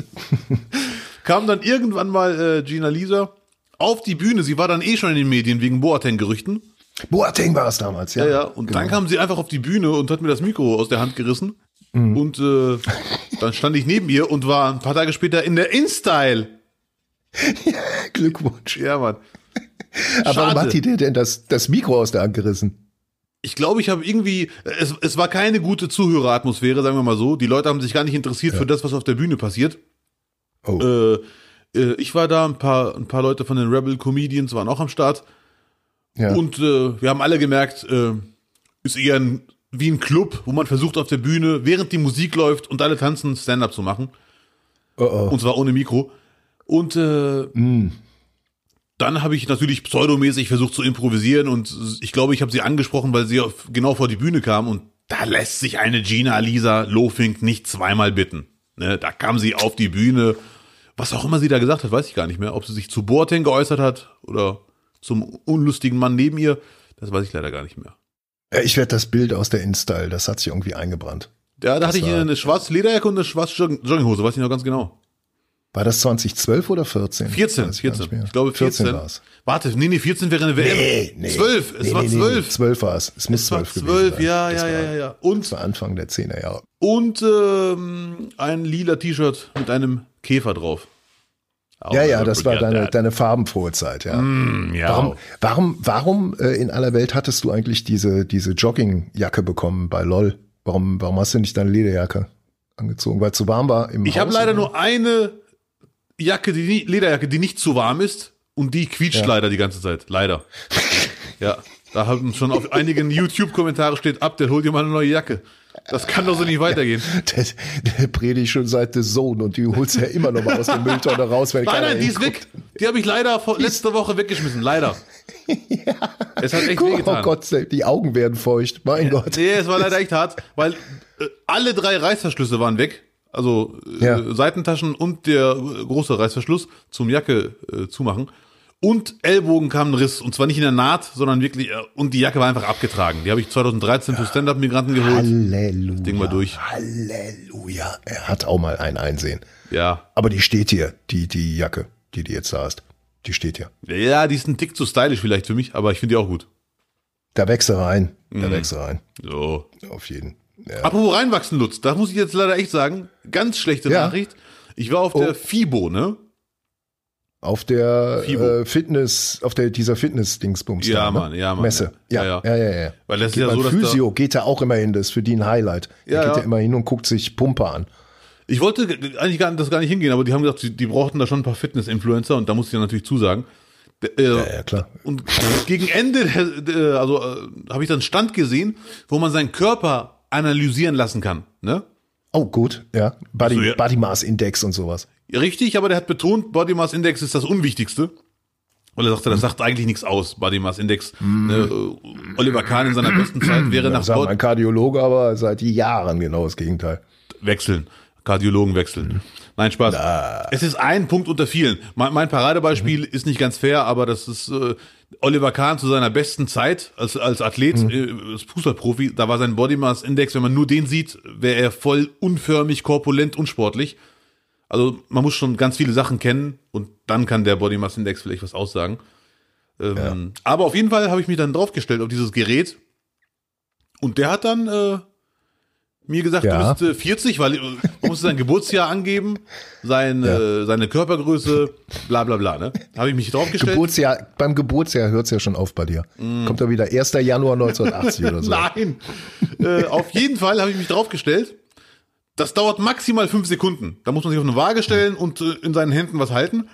[laughs] Kam dann irgendwann mal äh, Gina Lisa auf die Bühne. Sie war dann eh schon in den Medien wegen Boateng-Gerüchten. Boateng war es damals, ja. Ja, ja. Und genau. dann kam sie einfach auf die Bühne und hat mir das Mikro aus der Hand gerissen. Mhm. Und äh, dann stand ich neben ihr und war ein paar Tage später in der InStyle. [laughs] Ja, Glückwunsch. Ja, Mann. Aber warum hat die dir denn das, das Mikro aus der Hand gerissen? Ich glaube, ich habe irgendwie, es, es war keine gute Zuhöreratmosphäre, sagen wir mal so. Die Leute haben sich gar nicht interessiert ja. für das, was auf der Bühne passiert. Oh. Äh, äh, ich war da, ein paar, ein paar Leute von den Rebel Comedians waren auch am Start. Ja. Und äh, wir haben alle gemerkt, äh, ist eher ein, wie ein Club, wo man versucht auf der Bühne, während die Musik läuft und alle tanzen, Stand-up zu machen. Oh oh. Und zwar ohne Mikro. Und äh, mm. dann habe ich natürlich pseudomäßig versucht zu improvisieren und ich glaube, ich habe sie angesprochen, weil sie auf, genau vor die Bühne kam und da lässt sich eine Gina Lisa Lofink nicht zweimal bitten. Ne, da kam sie auf die Bühne. Was auch immer sie da gesagt hat, weiß ich gar nicht mehr. Ob sie sich zu Boateng geäußert hat oder zum unlustigen Mann neben ihr, das weiß ich leider gar nicht mehr. Ich werde das Bild aus der Install, das hat sich irgendwie eingebrannt. Ja, da das hatte ich eine schwarze Lederjacke und eine schwarze Jogginghose, weiß ich noch ganz genau. War das 2012 oder 14? 14, 14. Ich glaube 14. 14 war es. Warte, nee, nee, 14 wäre eine WM. Nee, nee. 12, es nee, war nee, 12. Nee, 12 war es. Es muss 12 gewesen 12, ja, ja, ja, ja, ja. Und das war Anfang der 10er Jahre. Und ähm, ein lila T-Shirt mit einem Käfer drauf. Auch ja, ja, das war deine, deine farbenfrohe Zeit, ja. Mm, ja. Warum, warum, warum äh, in aller Welt hattest du eigentlich diese, diese Joggingjacke bekommen bei LOL? Warum, warum hast du nicht deine Lederjacke angezogen? Weil es zu warm war im Ich habe leider nur eine Jacke, die Lederjacke, die nicht zu warm ist und die quietscht ja. leider die ganze Zeit. Leider. ja. Da haben schon auf einigen YouTube-Kommentare steht, ab, der holt dir mal eine neue Jacke. Das kann doch so nicht weitergehen. Der, der predigt schon seit The Zone und die holst ja immer noch mal aus der Mülltonne raus. Wenn nein, nein, die ist weg. Die habe ich leider vor, letzte Woche weggeschmissen. Leider. [laughs] ja. Es hat echt wehgetan. Oh Gott, die Augen werden feucht. Mein Gott. Nee, es war leider echt hart, weil äh, alle drei Reißverschlüsse waren weg. Also äh, ja. Seitentaschen und der große Reißverschluss zum Jacke äh, zumachen. Und Ellbogen kam ein Riss. Und zwar nicht in der Naht, sondern wirklich, äh, und die Jacke war einfach abgetragen. Die habe ich 2013 für Stand-Up-Migranten geholt. Halleluja. Das Ding war durch. Halleluja. Er hat auch mal ein Einsehen. Ja. Aber die steht hier, die, die Jacke, die du jetzt hast. Die steht hier. Ja, die ist ein Tick zu stylisch vielleicht für mich, aber ich finde die auch gut. Da wächst er rein. Da mhm. wächst er rein. So. Auf jeden. Ja. Apropos reinwachsen, Lutz, da muss ich jetzt leider echt sagen, ganz schlechte ja. Nachricht. Ich war auf oh. der FIBO, ne? Auf der äh, Fitness, auf der dieser Fitness-Dingsbums. Ja, da, ne? Mann, ja, Mann. Messe. Ja, ja, ja, ja. ja, Weil das geht ist ja so, dass Physio geht da auch immer hin, das ist für die ein Highlight. Ja, der geht ja immer hin und guckt sich Pumper an. Ich wollte eigentlich gar, das gar nicht hingehen, aber die haben gesagt, die, die brauchten da schon ein paar Fitness-Influencer und da musste ich natürlich zusagen. Äh, ja, ja, klar. Und gegen Ende, also äh, habe ich dann Stand gesehen, wo man seinen Körper analysieren lassen kann. Ne? Oh, gut, ja. Body, so, ja. Body Mass Index und sowas. Richtig, aber der hat betont, Body Mass Index ist das Unwichtigste. Weil er sagte, das sagt eigentlich nichts aus, Body Mass Index. Mm. Ne, Oliver Kahn in seiner besten Zeit [clears throat] wäre nach Sport. ein Kardiologe, aber seit Jahren genau das Gegenteil. Wechseln. Kardiologen wechseln. Mhm. Nein, Spaß. Na. Es ist ein Punkt unter vielen. Mein, mein Paradebeispiel mhm. ist nicht ganz fair, aber das ist äh, Oliver Kahn zu seiner besten Zeit als, als Athlet, mhm. äh, als Fußballprofi. Da war sein Body Mass Index, wenn man nur den sieht, wäre er voll unförmig, korpulent, unsportlich. Also man muss schon ganz viele Sachen kennen und dann kann der Body Mass Index vielleicht was aussagen. Ähm, ja. Aber auf jeden Fall habe ich mich dann draufgestellt auf dieses Gerät und der hat dann äh, mir gesagt, ja. du bist äh, 40, weil du musst sein Geburtsjahr angeben, sein, ja. äh, seine Körpergröße, bla bla bla. Ne? Habe ich mich draufgestellt. Geburtsjahr, beim Geburtsjahr hört's ja schon auf bei dir. Mm. Kommt da wieder 1. Januar 1980 oder so. Nein. äh, auf jeden Fall habe ich mich draufgestellt. Das dauert maximal fünf Sekunden. Da muss man sich auf eine Waage stellen und äh, in seinen Händen was halten.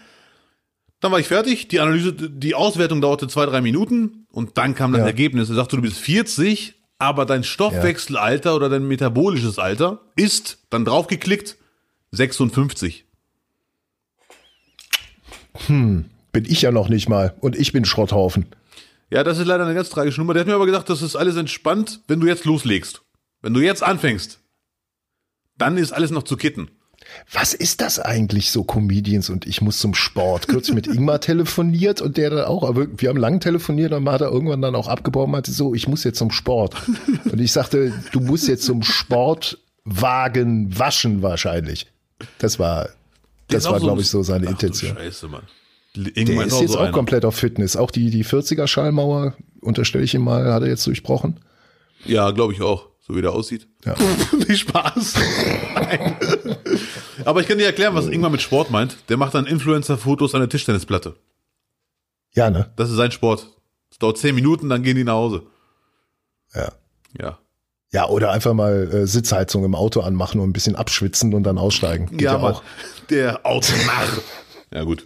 Dann war ich fertig. Die Analyse, die Auswertung dauerte zwei, drei Minuten und dann kam das ja. Ergebnis. Er sagte, du bist 40, aber dein Stoffwechselalter ja. oder dein metabolisches Alter ist dann draufgeklickt 56. Hm, bin ich ja noch nicht mal und ich bin Schrotthaufen. Ja, das ist leider eine ganz tragische Nummer. Der hat mir aber gesagt, das ist alles entspannt, wenn du jetzt loslegst. Wenn du jetzt anfängst, dann ist alles noch zu kitten. Was ist das eigentlich so Comedians und ich muss zum Sport? Kürzlich mit Ingmar [laughs] telefoniert und der dann auch, aber wir haben lang telefoniert und hat er irgendwann dann auch abgebrochen und meinte so, ich muss jetzt zum Sport. Und ich sagte, du musst jetzt zum Sportwagen waschen wahrscheinlich. Das war, das war, so glaube ich, so seine Intention. Scheiße, Mann. Der ist jetzt auch einer. komplett auf Fitness. Auch die, die 40er Schallmauer, unterstelle ich ihm mal, hat er jetzt durchbrochen. Ja, glaube ich auch, so wie der aussieht. Ja. [laughs] Nicht Spaß. Aber ich kann dir erklären, was Ingmar mit Sport meint. Der macht dann Influencer-Fotos an der Tischtennisplatte. Ja, ne? Das ist sein Sport. Es dauert zehn Minuten, dann gehen die nach Hause. Ja. Ja. Ja, oder einfach mal äh, Sitzheizung im Auto anmachen und ein bisschen abschwitzen und dann aussteigen. Geht ja, ja auch. Der Autonarr. ja, gut.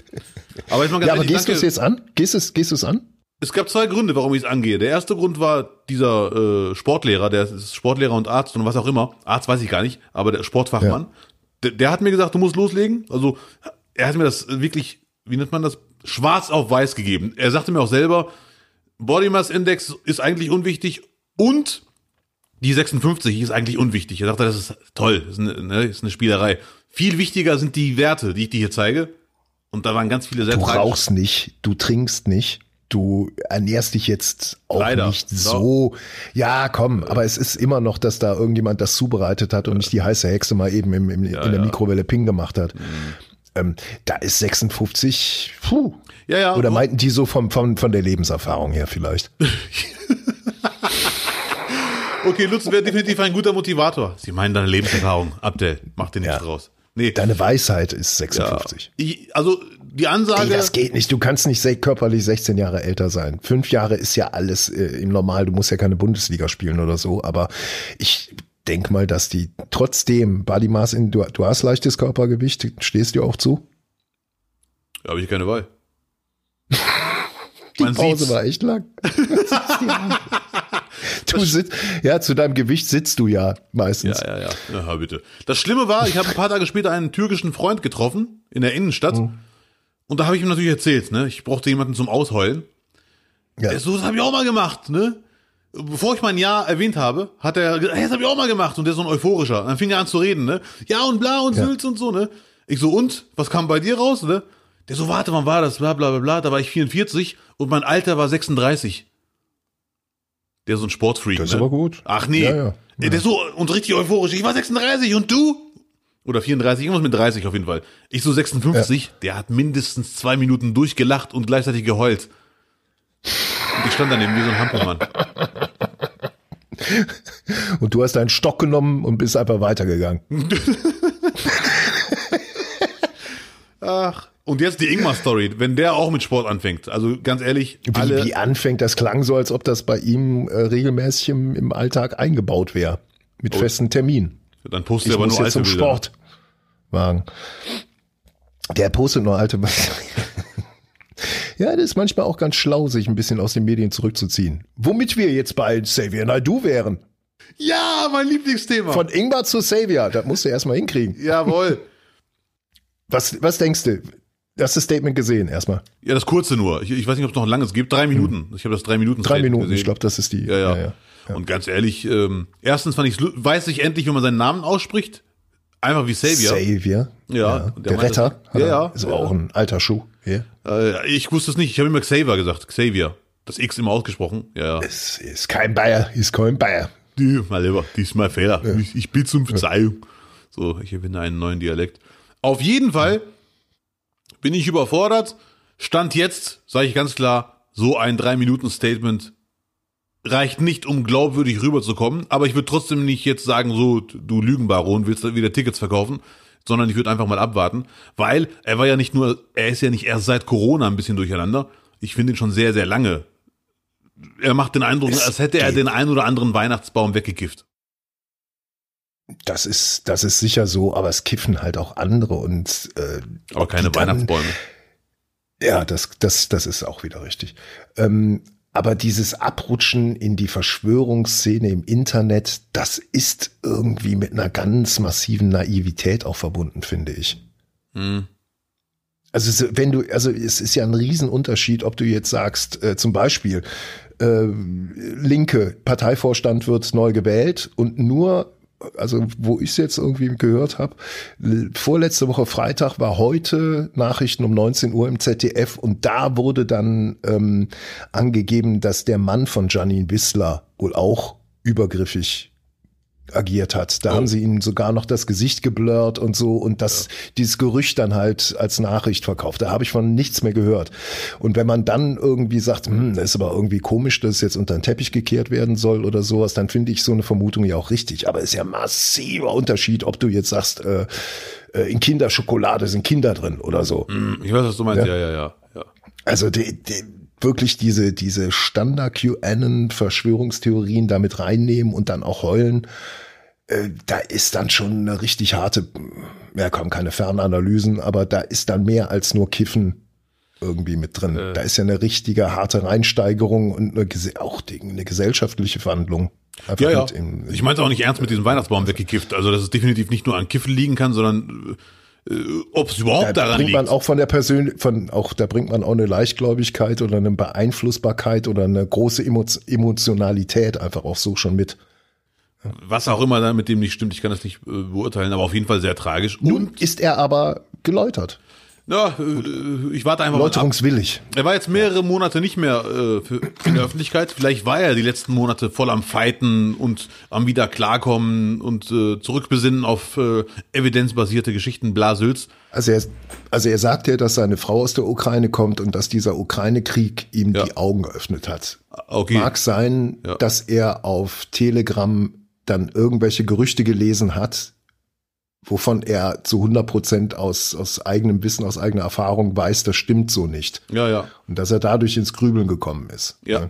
Aber, jetzt mal ganz ja, aber gehst du es jetzt an? Gehst du es gehst du's an? Es gab zwei Gründe, warum ich es angehe. Der erste Grund war dieser äh, Sportlehrer, der ist Sportlehrer und Arzt und was auch immer. Arzt weiß ich gar nicht, aber der Sportfachmann. Ja. Der, der hat mir gesagt, du musst loslegen. Also er hat mir das wirklich, wie nennt man das, schwarz auf weiß gegeben. Er sagte mir auch selber, Body Mass Index ist eigentlich unwichtig und die 56 ist eigentlich unwichtig. Er sagte, das ist toll, das ist eine, ne, ist eine Spielerei. Viel wichtiger sind die Werte, die ich dir hier zeige. Und da waren ganz viele sehr Du rauchst nicht, du trinkst nicht, du ernährst dich jetzt auch Leider. nicht so. Ja, komm, aber es ist immer noch, dass da irgendjemand das zubereitet hat und nicht die heiße Hexe mal eben im, im, ja, in der ja. Mikrowelle Ping gemacht hat. Mhm. Ähm, da ist 56, puh. Ja, ja. Oder meinten die so vom, vom, von der Lebenserfahrung her vielleicht? [laughs] Okay, Lutz wäre definitiv ein guter Motivator. Sie meinen deine Lebenserfahrung. Abdel, mach dir nichts ja. draus. Nee. Deine Weisheit ist 56. Ja. Ich, also die Ansage. Ey, das geht nicht. Du kannst nicht körperlich 16 Jahre älter sein. Fünf Jahre ist ja alles äh, im Normal. Du musst ja keine Bundesliga spielen oder so. Aber ich denk mal, dass die trotzdem Body Mass in, du, du hast leichtes Körpergewicht. Stehst du auch zu? Ja, habe ich keine Wahl. [laughs] die Man Pause sieht's. war echt lang. [laughs] Du sitzt, ja, zu deinem Gewicht sitzt du ja meistens. Ja, ja, ja. Ja, bitte. Das Schlimme war, ich habe ein paar Tage später einen türkischen Freund getroffen in der Innenstadt. Mhm. Und da habe ich ihm natürlich erzählt, ne? Ich brauchte jemanden zum Ausheulen. Ja. So, das habe ich auch mal gemacht, ne? Bevor ich mein Jahr erwähnt habe, hat er gesagt, hey, das habe ich auch mal gemacht. Und der ist so ein euphorischer. dann fing er an zu reden, ne? Ja und bla und ja. Sülz und so, ne? Ich so, und? Was kam bei dir raus, ne? Der so, warte, wann war das? Bla bla bla bla. Da war ich 44 und mein Alter war 36. Der ist so ein Sportfreak. Das ist ne? aber gut. Ach nee. Ja, ja. Der ist so und richtig euphorisch. Ich war 36 und du? Oder 34, irgendwas mit 30 auf jeden Fall. Ich so 56, ja. der hat mindestens zwei Minuten durchgelacht und gleichzeitig geheult. Und ich stand daneben wie so ein Hampelmann. [laughs] Und du hast deinen Stock genommen und bist einfach weitergegangen. Ach. Und jetzt die Ingmar-Story, wenn der auch mit Sport anfängt. Also ganz ehrlich. Wie, alle wie anfängt, das klang so, als ob das bei ihm äh, regelmäßig im, im Alltag eingebaut wäre. Mit oh. festen Termin. Dann postet er aber nur alte zum Bilder. Sport wagen. Der postet nur alte [laughs] Ja, das ist manchmal auch ganz schlau, sich ein bisschen aus den Medien zurückzuziehen. Womit wir jetzt bei Xavier Naidu wären. Ja, mein Lieblingsthema. Von Ingmar zu Xavier, das musst du erstmal hinkriegen. Jawohl. Was, was denkst du? Du hast das Statement gesehen erstmal. Ja, das kurze nur. Ich, ich weiß nicht, ob es noch ein langes gibt. Drei Minuten. Ich habe das drei Minuten. Drei Minuten. Gesehen. Ich glaube, das ist die. Ja, ja. ja, ja. Und ganz ehrlich, ähm, erstens fand ich, weiß ich endlich, wenn man seinen Namen ausspricht. Einfach wie Savior. Savior. Ja. ja. Der, der Retter. Das, ja, ja. Ist aber auch ein alter Schuh. Yeah. Äh, ich wusste es nicht. Ich habe immer Xavier gesagt. Xavier. Das X immer ausgesprochen. Ja. Es ist kein Bayer. Ist kein Bayer. Die, mein Lieber, die ist mein Fehler. Ja. Ich, ich bitte um Verzeihung. So, ich erwinde einen neuen Dialekt. Auf jeden Fall bin ich überfordert. Stand jetzt, sage ich ganz klar, so ein 3-Minuten-Statement reicht nicht, um glaubwürdig rüberzukommen. Aber ich würde trotzdem nicht jetzt sagen, so, du Lügenbaron, willst du wieder Tickets verkaufen, sondern ich würde einfach mal abwarten, weil er war ja nicht nur, er ist ja nicht erst seit Corona ein bisschen durcheinander. Ich finde ihn schon sehr, sehr lange. Er macht den Eindruck, es als hätte er den ein oder anderen Weihnachtsbaum weggekifft. Das ist, das ist sicher so, aber es kiffen halt auch andere und äh, aber keine Weihnachtsbäume. ja, das, das, das ist auch wieder richtig. Ähm, aber dieses Abrutschen in die Verschwörungsszene im Internet, das ist irgendwie mit einer ganz massiven Naivität auch verbunden, finde ich. Hm. Also wenn du, also es ist ja ein Riesenunterschied, ob du jetzt sagst, äh, zum Beispiel, äh, Linke Parteivorstand wird neu gewählt und nur also wo ich es jetzt irgendwie gehört habe, vorletzte Woche Freitag war heute Nachrichten um 19 Uhr im ZDF und da wurde dann ähm, angegeben, dass der Mann von Janine Wissler wohl auch übergriffig agiert hat. Da oh. haben sie ihnen sogar noch das Gesicht geblurrt und so und das ja. dieses Gerücht dann halt als Nachricht verkauft. Da habe ich von nichts mehr gehört. Und wenn man dann irgendwie sagt, hm, das ist aber irgendwie komisch, dass es jetzt unter den Teppich gekehrt werden soll oder sowas, dann finde ich so eine Vermutung ja auch richtig. Aber es ist ja massiver Unterschied, ob du jetzt sagst, äh, äh in Kinderschokolade sind Kinder drin oder so. Hm, ich weiß, was du meinst. Ja, ja, ja. ja. ja. Also die, die, wirklich diese, diese Standard-QAnon-Verschwörungstheorien damit reinnehmen und dann auch heulen, äh, da ist dann schon eine richtig harte, ja kommen keine Fernanalysen, aber da ist dann mehr als nur Kiffen irgendwie mit drin. Äh. Da ist ja eine richtige harte Reinsteigerung und eine, auch eine gesellschaftliche Verhandlung. ja, ja. Im, ich meinte auch nicht ernst mit diesem Weihnachtsbaum weggekifft. Also, dass es definitiv nicht nur an Kiffen liegen kann, sondern äh, ob es überhaupt da daran bringt liegt. man auch von der Persön von auch da bringt man auch eine Leichtgläubigkeit oder eine Beeinflussbarkeit oder eine große Emo Emotionalität einfach auch so schon mit. Was auch immer da mit dem nicht stimmt, ich kann das nicht äh, beurteilen, aber auf jeden Fall sehr tragisch. Nun Und ist er aber geläutert. Ja, äh, ich warte einfach Läuterungswillig. Er war jetzt mehrere Monate nicht mehr äh, für, in der Öffentlichkeit. Vielleicht war er die letzten Monate voll am Fighten und am wieder klarkommen und äh, zurückbesinnen auf äh, evidenzbasierte Geschichten Blasels. Also er, also er sagt ja, dass seine Frau aus der Ukraine kommt und dass dieser Ukraine-Krieg ihm ja. die Augen geöffnet hat. Okay. Mag sein, ja. dass er auf Telegram dann irgendwelche Gerüchte gelesen hat, wovon er zu 100 Prozent aus, aus eigenem Wissen, aus eigener Erfahrung weiß, das stimmt so nicht. Ja, ja. Und dass er dadurch ins Grübeln gekommen ist. Ja.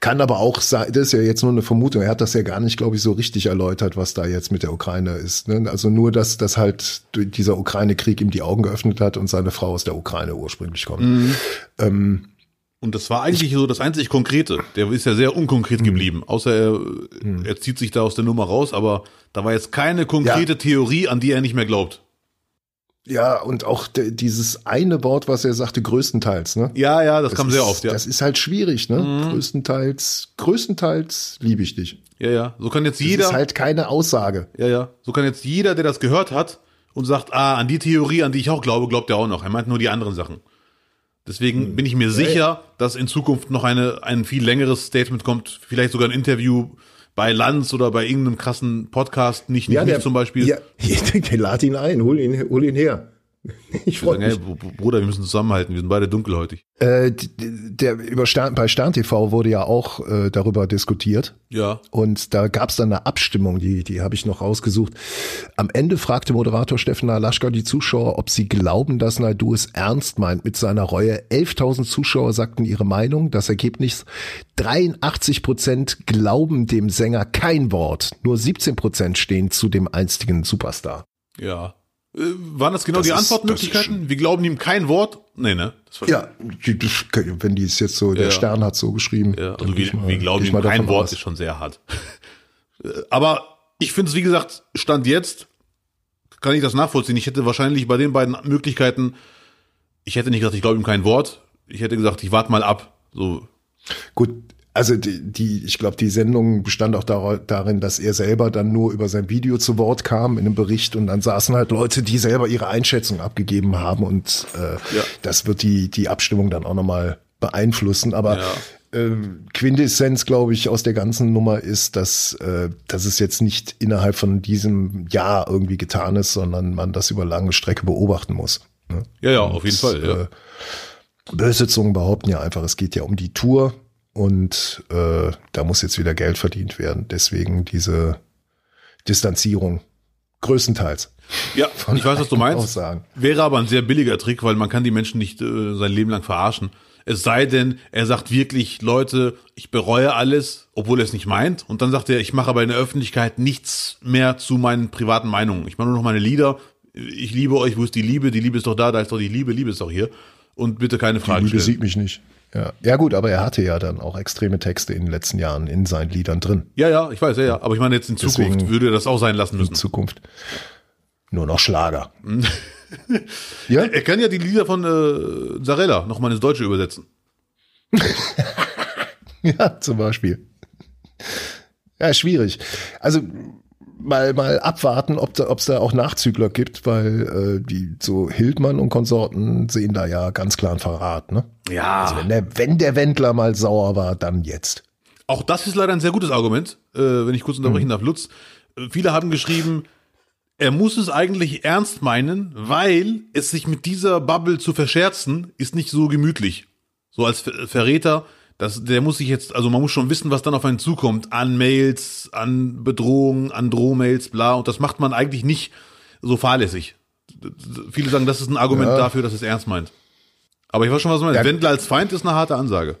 Kann aber auch sein, das ist ja jetzt nur eine Vermutung, er hat das ja gar nicht, glaube ich, so richtig erläutert, was da jetzt mit der Ukraine ist. Ne? Also nur, dass, dass halt dieser Ukraine-Krieg ihm die Augen geöffnet hat und seine Frau aus der Ukraine ursprünglich kommt. Mhm. Ähm, und das war eigentlich so das einzig Konkrete. Der ist ja sehr unkonkret mhm. geblieben. Außer er, mhm. er zieht sich da aus der Nummer raus, aber da war jetzt keine konkrete ja. Theorie, an die er nicht mehr glaubt. Ja, und auch dieses eine Wort, was er sagte, größtenteils, ne? Ja, ja, das, das kam ist, sehr oft, ja. Das ist halt schwierig, ne? Mhm. Größtenteils, größtenteils liebe ich dich. Ja, ja. So kann jetzt jeder. Das ist halt keine Aussage. Ja, ja. So kann jetzt jeder, der das gehört hat und sagt, ah, an die Theorie, an die ich auch glaube, glaubt er auch noch. Er meint nur die anderen Sachen. Deswegen hm. bin ich mir sicher, dass in Zukunft noch eine, ein viel längeres Statement kommt, vielleicht sogar ein Interview bei Lanz oder bei irgendeinem krassen Podcast, nicht, nicht, ja, der, zum Beispiel. Ja, [laughs] lad ihn ein, hol ihn, hol ihn her. [laughs] Ich freue mich. Hey, Bruder, wir müssen zusammenhalten, wir sind beide dunkelhäutig. Äh, der, über Stern, bei Stern TV wurde ja auch äh, darüber diskutiert. Ja. Und da gab es dann eine Abstimmung, die, die habe ich noch rausgesucht. Am Ende fragte Moderator Steffen Alaschka die Zuschauer, ob sie glauben, dass Naidu es ernst meint mit seiner Reue. 11.000 Zuschauer sagten ihre Meinung. Das Ergebnis 83 Prozent glauben dem Sänger kein Wort. Nur 17 Prozent stehen zu dem einstigen Superstar. Ja, waren das genau das die ist, Antwortmöglichkeiten? Wir glauben ihm kein Wort? Nee, ne? ja, wenn die es jetzt so, der ja. Stern hat so geschrieben. Ja, also wir, mal, wir glauben ihm kein Wort aus. ist schon sehr hart. Äh, aber ich finde es, wie gesagt, Stand jetzt, kann ich das nachvollziehen. Ich hätte wahrscheinlich bei den beiden Möglichkeiten, ich hätte nicht gesagt, ich glaube ihm kein Wort. Ich hätte gesagt, ich warte mal ab. So. Gut, also die, die ich glaube, die Sendung bestand auch darin, dass er selber dann nur über sein Video zu Wort kam in einem Bericht und dann saßen halt Leute, die selber ihre Einschätzung abgegeben haben und äh, ja. das wird die die Abstimmung dann auch nochmal beeinflussen. Aber ja. äh, Quintessenz, glaube ich, aus der ganzen Nummer ist, dass, äh, dass es jetzt nicht innerhalb von diesem Jahr irgendwie getan ist, sondern man das über lange Strecke beobachten muss. Ne? Ja, ja, und, auf jeden Fall. Ja. Äh, Böse Zungen behaupten ja einfach, es geht ja um die Tour und äh, da muss jetzt wieder Geld verdient werden. Deswegen diese Distanzierung größtenteils. Ja, [laughs] ich weiß, was du meinst. Aussagen. Wäre aber ein sehr billiger Trick, weil man kann die Menschen nicht äh, sein Leben lang verarschen. Es sei denn, er sagt wirklich, Leute, ich bereue alles, obwohl er es nicht meint. Und dann sagt er, ich mache aber in der Öffentlichkeit nichts mehr zu meinen privaten Meinungen. Ich mache nur noch meine Lieder. Ich liebe euch, wo ist die Liebe? Die Liebe ist doch da, da ist doch die Liebe, Liebe ist doch hier. Und bitte keine Fragen die Liebe stellen. sieht mich nicht. Ja. ja gut, aber er hatte ja dann auch extreme Texte in den letzten Jahren in seinen Liedern drin. Ja, ja, ich weiß, ja, ja. Aber ich meine jetzt in Zukunft Deswegen würde er das auch sein lassen müssen. In Zukunft nur noch Schlager. [laughs] ja? Er kann ja die Lieder von äh, Zarella nochmal ins Deutsche übersetzen. [laughs] ja, zum Beispiel. Ja, schwierig. Also mal, mal abwarten, ob da, es da auch Nachzügler gibt, weil äh, die so Hildmann und Konsorten sehen da ja ganz klar ein Verrat, ne? Ja. Also wenn der, wenn der Wendler mal sauer war, dann jetzt. Auch das ist leider ein sehr gutes Argument, äh, wenn ich kurz unterbrechen mhm. darf, Lutz. Viele haben geschrieben, er muss es eigentlich ernst meinen, weil es sich mit dieser Bubble zu verscherzen, ist nicht so gemütlich. So als Verräter, das, der muss sich jetzt, also man muss schon wissen, was dann auf einen zukommt, an Mails, an Bedrohungen, an Drohmails, bla, und das macht man eigentlich nicht so fahrlässig. Viele sagen, das ist ein Argument ja. dafür, dass es ernst meint. Aber ich weiß schon, was du meinst. Ja. Wendler als Feind ist eine harte Ansage.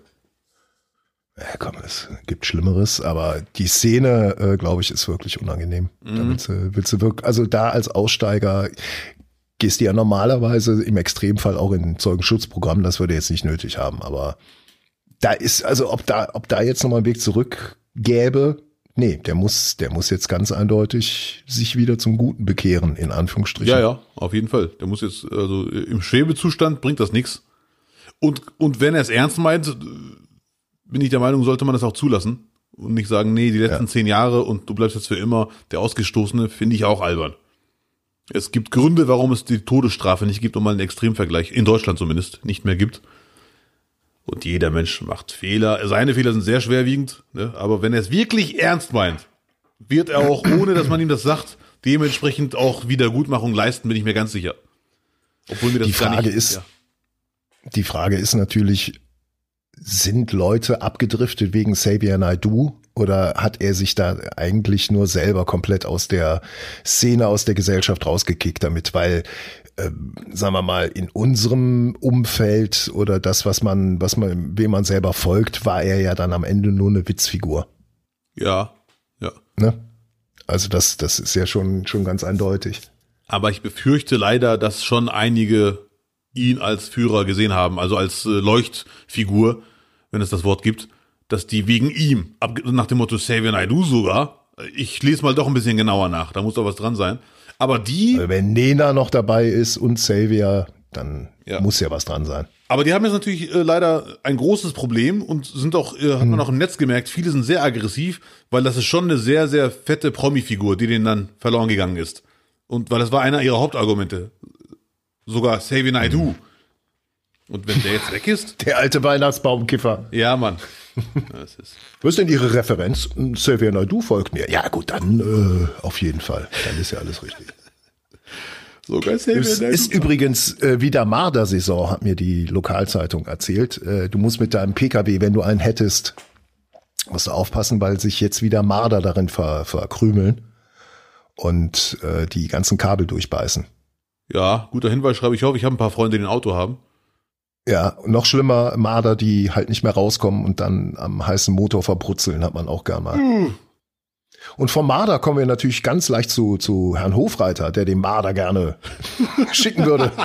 Ja, komm, es gibt Schlimmeres, aber die Szene, äh, glaube ich, ist wirklich unangenehm. Mhm. Da willst du, willst du wirklich, also da als Aussteiger gehst du ja normalerweise im Extremfall auch in Zeugenschutzprogramm, das würde jetzt nicht nötig haben, aber da ist, also ob da, ob da jetzt nochmal ein Weg zurück gäbe, nee, der muss, der muss jetzt ganz eindeutig sich wieder zum Guten bekehren, in Anführungsstrichen. Ja, ja, auf jeden Fall. Der muss jetzt, also im Schwebezustand bringt das nichts. Und, und wenn er es ernst meint, bin ich der Meinung, sollte man das auch zulassen und nicht sagen, nee, die letzten ja. zehn Jahre und du bleibst jetzt für immer der Ausgestoßene, finde ich auch albern. Es gibt Gründe, warum es die Todesstrafe nicht gibt, um mal einen Extremvergleich, in Deutschland zumindest, nicht mehr gibt. Und jeder Mensch macht Fehler. Seine Fehler sind sehr schwerwiegend, ne? aber wenn er es wirklich ernst meint, wird er auch, ohne dass man ihm das sagt, dementsprechend auch Wiedergutmachung leisten, bin ich mir ganz sicher. Obwohl mir das die Frage nicht, ist, ja. die Frage ist natürlich, sind Leute abgedriftet wegen Xavier Naidoo oder hat er sich da eigentlich nur selber komplett aus der Szene, aus der Gesellschaft rausgekickt damit? Weil, äh, sagen wir mal, in unserem Umfeld oder das, was man, was man, wem man selber folgt, war er ja dann am Ende nur eine Witzfigur. Ja, ja. Ne? Also das, das ist ja schon, schon ganz eindeutig. Aber ich befürchte leider, dass schon einige ihn als Führer gesehen haben, also als äh, Leuchtfigur, wenn es das Wort gibt, dass die wegen ihm, nach dem Motto Xavier Naidoo sogar, ich lese mal doch ein bisschen genauer nach, da muss doch was dran sein. Aber die. Also wenn Nena noch dabei ist und Xavier, dann ja. muss ja was dran sein. Aber die haben jetzt natürlich äh, leider ein großes Problem und sind auch, äh, hat man hm. auch im Netz gemerkt, viele sind sehr aggressiv, weil das ist schon eine sehr, sehr fette Promi-Figur, die denen dann verloren gegangen ist. Und weil das war einer ihrer Hauptargumente sogar Xavier Naidoo. Mhm. Und wenn der jetzt weg ist? [laughs] Der alte Weihnachtsbaumkiffer. Ja, Mann. Das ist Was ist denn Ihre Referenz? Xavier Naidoo folgt mir. Ja, gut, dann äh, auf jeden Fall. Dann ist ja alles richtig. [laughs] Sogar Xavier Es ist übrigens äh, wieder Marder-Saison, hat mir die Lokalzeitung erzählt. Äh, du musst mit deinem PKW, wenn du einen hättest, musst du aufpassen, weil sich jetzt wieder Marder darin ver verkrümeln und äh, die ganzen Kabel durchbeißen. Ja, guter Hinweis schreibe ich auf. Ich habe ein paar Freunde, die ein Auto haben. Ja, noch schlimmer, Marder, die halt nicht mehr rauskommen und dann am heißen Motor verbrutzeln, hat man auch gern mal. Mm. Und vom Marder kommen wir natürlich ganz leicht zu, zu Herrn Hofreiter, der den Marder gerne [laughs] schicken würde. [laughs]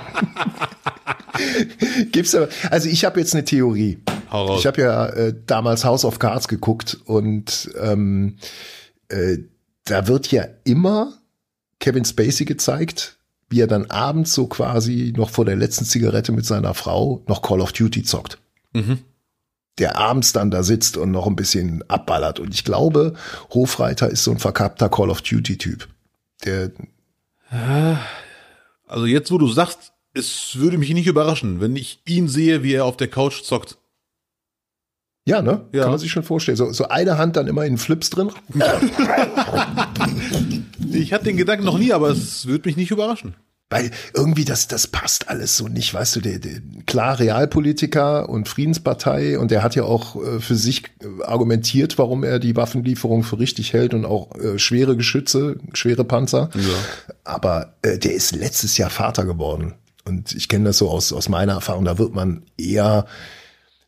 Gibt's aber, also ich habe jetzt eine Theorie. Ich habe ja äh, damals House of Cards geguckt und ähm, äh, da wird ja immer Kevin Spacey gezeigt, wie er dann abends so quasi noch vor der letzten Zigarette mit seiner Frau noch Call of Duty zockt. Mhm. Der abends dann da sitzt und noch ein bisschen abballert. Und ich glaube, Hofreiter ist so ein verkappter Call of Duty-Typ. Der. Also jetzt, wo du sagst, es würde mich nicht überraschen, wenn ich ihn sehe, wie er auf der Couch zockt. Ja, ne? Ja. Kann man sich schon vorstellen. So, so eine Hand dann immer in Flips drin. [laughs] ich hatte den Gedanken noch nie, aber es würde mich nicht überraschen. Weil irgendwie das, das passt alles so nicht, weißt du, der, der klar Realpolitiker und Friedenspartei und der hat ja auch äh, für sich äh, argumentiert, warum er die Waffenlieferung für richtig hält und auch äh, schwere Geschütze, schwere Panzer. Ja. Aber äh, der ist letztes Jahr Vater geworden. Und ich kenne das so aus, aus meiner Erfahrung, da wird man eher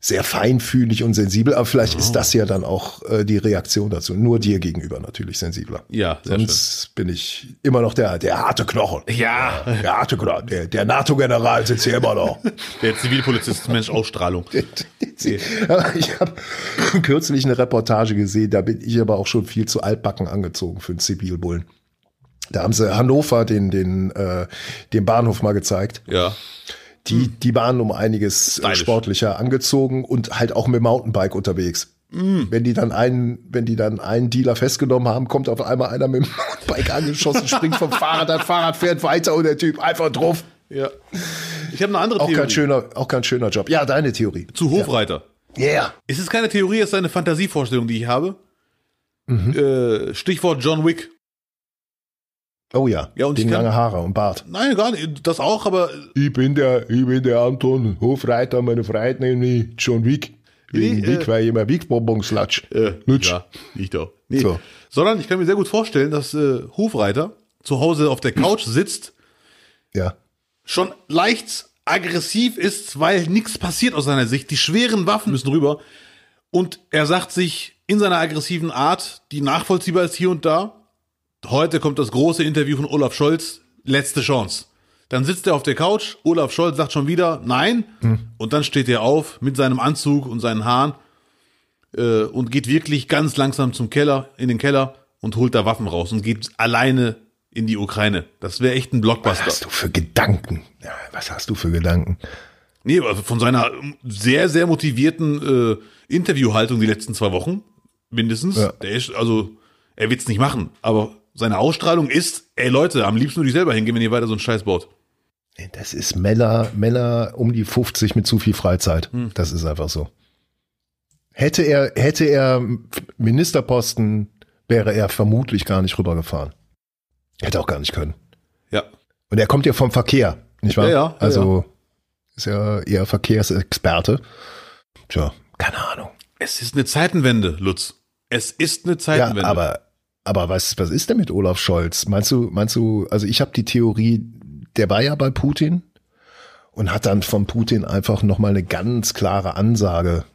sehr feinfühlig und sensibel, aber vielleicht oh. ist das ja dann auch äh, die Reaktion dazu. Nur dir gegenüber natürlich sensibler. Ja, sehr Sonst schön. bin ich immer noch der, der harte Knochen. Ja. Der, der harte Knochen. Der, der NATO-General sitzt hier immer noch. [laughs] Der Zivilpolizist, Mensch, Ausstrahlung. [laughs] ich habe [laughs] kürzlich eine Reportage gesehen, da bin ich aber auch schon viel zu altbacken angezogen für einen Zivilbullen. Da haben sie Hannover den, den, äh, den Bahnhof mal gezeigt. Ja. Die, hm. die waren um einiges äh, Stylisch. sportlicher angezogen und halt auch mit Mountainbike unterwegs. Mm. Wenn die dann einen, wenn die dann einen Dealer festgenommen haben, kommt auf einmal einer mit dem [laughs] Mountainbike angeschossen, springt vom Fahrrad, das Fahrrad fährt weiter und der Typ einfach drauf. Ja. Ich habe eine andere auch Theorie. Kein schöner, auch kein schöner Job. Ja, deine Theorie. Zu Hofreiter. Ja. Yeah. Es ist keine Theorie, es ist eine Fantasievorstellung, die ich habe. Mhm. Äh, Stichwort John Wick. Oh ja, Ja, und den ich lange Haare und Bart. Nein, gar nicht. Das auch, aber Ich bin der, ich bin der Anton Hofreiter, meine Freund nennen mich John Wick. Wegen Nee, Wick, äh, weil ich immer Wick-Bonbons latsch. äh, Lutsch. ja, nicht doch. Nee. So. Sondern ich kann mir sehr gut vorstellen, dass äh, Hofreiter zu Hause auf der Couch [clears throat] sitzt, Ja. schon leicht aggressiv ist, weil nichts passiert aus seiner Sicht. Die schweren Waffen müssen rüber. Und er sagt sich in seiner aggressiven Art, die nachvollziehbar ist hier und da, heute kommt das große Interview von Olaf Scholz, letzte Chance. Dann sitzt er auf der Couch, Olaf Scholz sagt schon wieder nein, und dann steht er auf mit seinem Anzug und seinen Haaren äh, und geht wirklich ganz langsam zum Keller, in den Keller und holt da Waffen raus und geht alleine in die Ukraine. Das wäre echt ein Was Blockbuster. hast du für Gedanken? Ja, was hast du für Gedanken? Nee, also von seiner sehr, sehr motivierten äh, Interviewhaltung die letzten zwei Wochen, mindestens. Ja. Der ist, also, er wird's nicht machen, aber seine Ausstrahlung ist, ey Leute, am liebsten würde ich selber hingehen, wenn ihr weiter so einen Scheiß baut. Das ist Männer, Männer um die 50 mit zu viel Freizeit. Hm. Das ist einfach so. Hätte er, hätte er Ministerposten, wäre er vermutlich gar nicht rübergefahren. Hätte auch gar nicht können. Ja. Und er kommt ja vom Verkehr, nicht wahr? Ja, ja, ja, also ist ja eher Verkehrsexperte. Tja, keine Ahnung. Es ist eine Zeitenwende, Lutz. Es ist eine Ja, Zeitenwende. aber, aber was, was ist denn mit Olaf Scholz? Meinst du, meinst du, also ich habe die Theorie, der war ja bei Putin und hat dann von Putin einfach nochmal eine ganz klare Ansage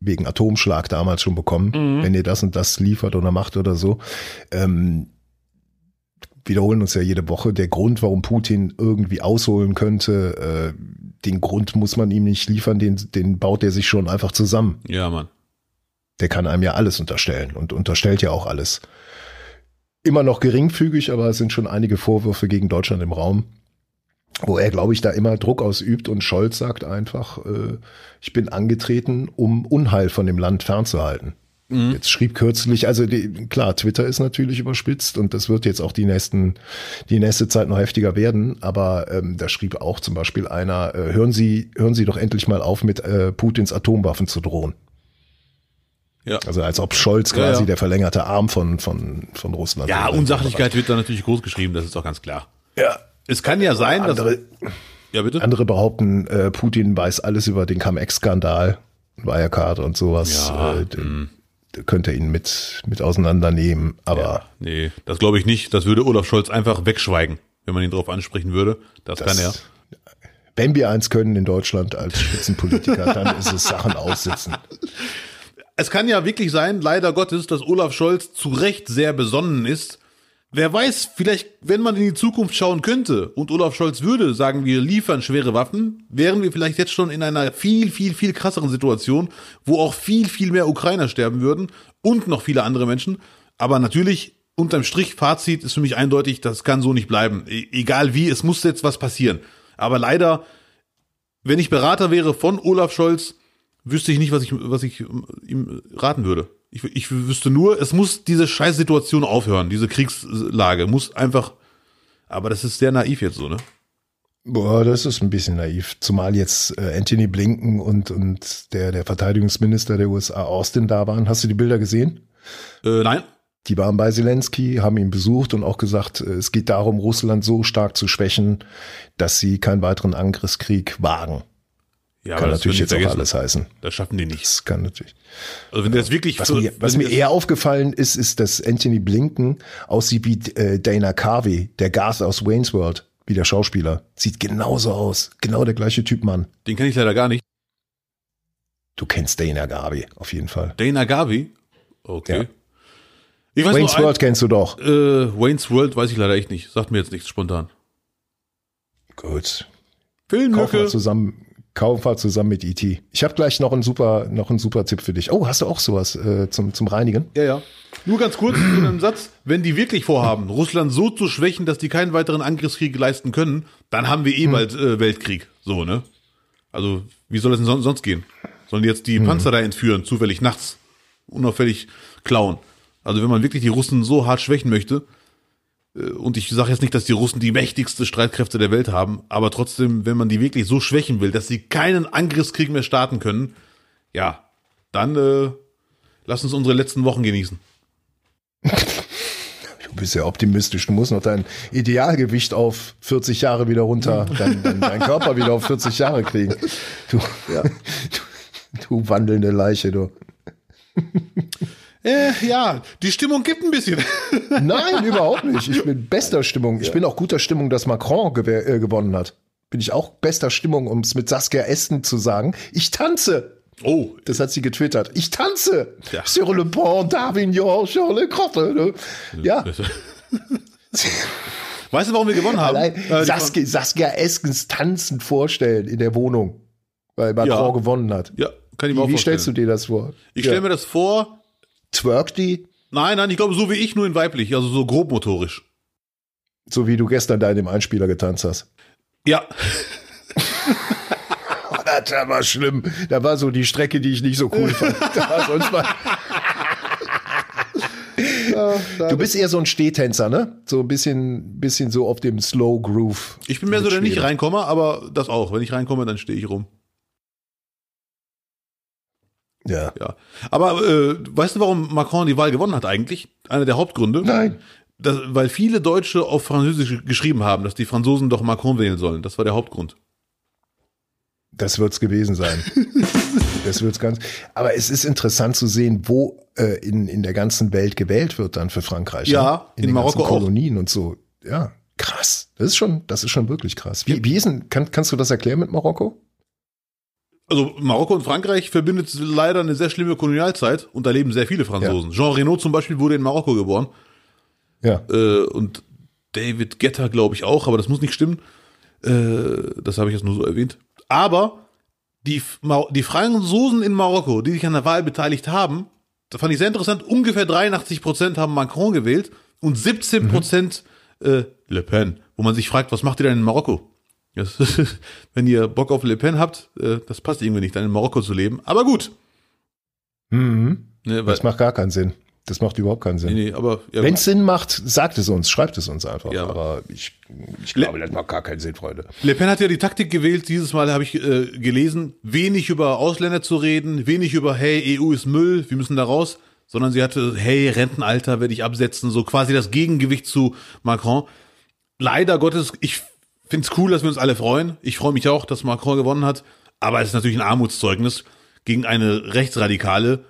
wegen Atomschlag damals schon bekommen, wenn ihr das und das liefert oder macht oder so. Ähm, wiederholen uns ja jede Woche. Der Grund, warum Putin irgendwie ausholen könnte, äh, den Grund muss man ihm nicht liefern, den, den baut er sich schon einfach zusammen. ja, Mann. Der kann einem ja alles unterstellen und unterstellt ja auch alles. Immer noch geringfügig, aber es sind schon einige Vorwürfe gegen Deutschland im Raum, wo er, glaube ich, da immer Druck ausübt und Scholz sagt einfach, äh, ich bin angetreten, um Unheil von dem Land fernzuhalten. Jetzt schrieb kürzlich, also die, klar, Twitter ist natürlich überspitzt und das wird jetzt auch die nächsten, die nächste Zeit noch heftiger werden. Aber ähm, da schrieb auch zum Beispiel einer: äh, Hören Sie, hören Sie doch endlich mal auf, mit äh, Putins Atomwaffen zu drohen. Ja. Also als ob Scholz Ja, quasi ja. der verlängerte Arm von, von, von Russland Ja. Unsachlichkeit wird da natürlich groß geschrieben, das ist doch ganz klar. Ja. Es kann ja sein, dass. Andere, Ja, bitte? andere behaupten, äh, Putin weiß alles über den Cum-Ex-Skandal, Wirecard und sowas. Ja, äh, d- könnte ihn mit, mit auseinandernehmen. Aber Nee, das glaube ich nicht. Das würde Olaf Scholz einfach wegschweigen, wenn man ihn darauf ansprechen würde. Das, das, kann er. wenn wir eins können in Deutschland als Spitzenpolitiker, dann ist es Sachen aussitzen. [laughs] Es kann ja wirklich sein, leider Gottes, dass Olaf Scholz zu Recht sehr besonnen ist. Wer weiß, vielleicht, wenn man in die Zukunft schauen könnte und Olaf Scholz würde sagen, wir liefern schwere Waffen, wären wir vielleicht jetzt schon in einer viel, viel, viel krasseren Situation, wo auch viel, viel mehr Ukrainer sterben würden und noch viele andere Menschen. Aber natürlich, unterm Strich, Fazit ist für mich eindeutig, das kann so nicht bleiben. E egal wie, es muss jetzt was passieren. Aber leider, wenn ich Berater wäre von Olaf Scholz, wüsste ich nicht, was ich, was ich ähm, ihm raten würde. Ich, ich wüsste nur, es muss diese Scheißsituation aufhören, diese Kriegslage muss einfach, aber das ist sehr naiv jetzt so, ne? Boah, das ist ein bisschen naiv. Zumal jetzt äh, Anthony Blinken und, und der, der Verteidigungsminister der USA, Austin, da waren. Hast du die Bilder gesehen? Äh, nein? Die waren bei Zelensky, haben ihn besucht und auch gesagt, äh, es geht darum, Russland so stark zu schwächen, dass sie keinen weiteren Angriffskrieg wagen. Ja, Kann das natürlich jetzt auch vergessen. alles heißen. Das schaffen die nicht. Das kann natürlich. Also wenn das wirklich, Was für- mir, was mir eher aufgefallen ist, ist, dass Anthony Blinken aussieht wie äh, Dana Carvey, der Gas aus Wayne's World, wie der Schauspieler. Sieht genauso aus. Genau der gleiche Typ Mann. den kenne ich leider gar nicht. Du kennst Dana Carvey, auf jeden Fall. Dana Gavi? Okay. Ja. Ich weiß Wayne's nur, World kennst du doch. ein, äh, Wayne's World weiß ich leider echt nicht. Sagt mir jetzt nichts spontan. Gut. Kaufen Filmlücke. wir zusammen, wir zusammen mit E.T. Ich habe gleich noch einen super, noch einen super Tipp für dich. Oh, hast du auch sowas äh, zum, zum Reinigen? Ja, ja. Nur ganz kurz in einem Satz. Wenn die wirklich vorhaben, Russland so zu schwächen, dass die keinen weiteren Angriffskrieg leisten können, dann haben wir eh bald äh, Weltkrieg. So, ne? Also, wie soll es denn son sonst gehen? Sollen die jetzt die Panzer da entführen, zufällig nachts, unauffällig klauen? Also, wenn man wirklich die Russen so hart schwächen möchte, und ich sage jetzt nicht, dass die Russen die mächtigste Streitkräfte der Welt haben, aber trotzdem, wenn man die wirklich so schwächen will, dass sie keinen Angriffskrieg mehr starten können, ja, dann äh, lass uns unsere letzten Wochen genießen. [laughs] Du bist ja optimistisch. Du musst noch dein Idealgewicht auf 40 Jahre wieder runter, [laughs] dein, dein, dein Körper wieder auf 40 Jahre kriegen. Du, ja. [laughs] du, du wandelnde Leiche, du. Äh, ja, die Stimmung gibt ein bisschen. [laughs] Nein, überhaupt nicht. Ich bin bester Stimmung. Ich ja. bin auch guter Stimmung, dass Macron gew äh, gewonnen hat. Bin ich auch bester Stimmung, um es mit Saskia Esten zu sagen. Ich tanze. Oh. Das hat sie getwittert. Ich tanze. Ja. Sur le pont d'Avignon, sur le Grotte. Ne? Ja. Weißt du, warum wir gewonnen haben? Allein äh, Saskia, Saskia Eskens tanzend vorstellen in der Wohnung, weil Macron ja. gewonnen hat. Ja, kann ich mir auch Wie stellst du dir das vor? Ich stelle mir das vor. Twerk die? Nein, nein, ich glaube so wie ich, nur in weiblich, also so grobmotorisch. So wie du gestern da in dem Einspieler getanzt hast. Ja. [laughs] das war schlimm. Da war so die Strecke, die ich nicht so cool fand. [laughs] Sonst mal. [laughs] Du bist eher so ein Stehtänzer, ne? So ein bisschen, bisschen so auf dem Slow Groove. Ich bin mehr so, der nicht reinkomme, aber das auch. Wenn ich reinkomme, dann stehe ich rum. Ja. Ja. Aber äh, weißt du, warum Macron die Wahl gewonnen hat eigentlich? Einer der Hauptgründe? Nein. Das, weil viele Deutsche auf Französisch geschrieben haben, dass die Franzosen doch Macron wählen sollen. Das war der Hauptgrund. Das wird's gewesen sein. [laughs] das wird's ganz. Aber es ist interessant zu sehen, wo äh, in, in der ganzen Welt gewählt wird dann für Frankreich. Ja, in, in den Marokko Kolonien auch. und so. Ja, krass. Das ist schon, das ist schon wirklich krass. Wie, wie ist denn, kann, kannst du das erklären mit Marokko? Also Marokko und Frankreich verbindet leider eine sehr schlimme Kolonialzeit und da leben sehr viele Franzosen. Ja. Jean Renault zum Beispiel wurde in Marokko geboren. Ja. Äh, und David Getter, glaube ich, auch, aber das muss nicht stimmen. Äh, das habe ich jetzt nur so erwähnt. Aber die, die Franzosen in Marokko, die sich an der Wahl beteiligt haben, da fand ich sehr interessant, ungefähr 83 Prozent haben Macron gewählt und 17 Prozent mhm. äh, Le Pen, wo man sich fragt, was macht ihr denn in Marokko? Das, [laughs] wenn ihr Bock auf Le Pen habt, äh, das passt irgendwie nicht, dann in Marokko zu leben. Aber gut. Mhm. Ne, das macht gar keinen Sinn. Das macht überhaupt keinen Sinn. Nee, nee, ja, wenn es Sinn macht, sagt es uns, schreibt es uns einfach. Ja. Aber ich, ich glaube, Le das macht gar keinen Sinn, Freunde. Le Pen hat ja die Taktik gewählt. Dieses Mal habe ich äh, gelesen, wenig über Ausländer zu reden, wenig über Hey, EU ist Müll, wir müssen da raus, sondern sie hatte Hey, Rentenalter werde ich absetzen, so quasi das Gegengewicht zu Macron. Leider Gottes, ich finde es cool, dass wir uns alle freuen. Ich freue mich auch, dass Macron gewonnen hat. Aber es ist natürlich ein Armutszeugnis gegen eine Rechtsradikale,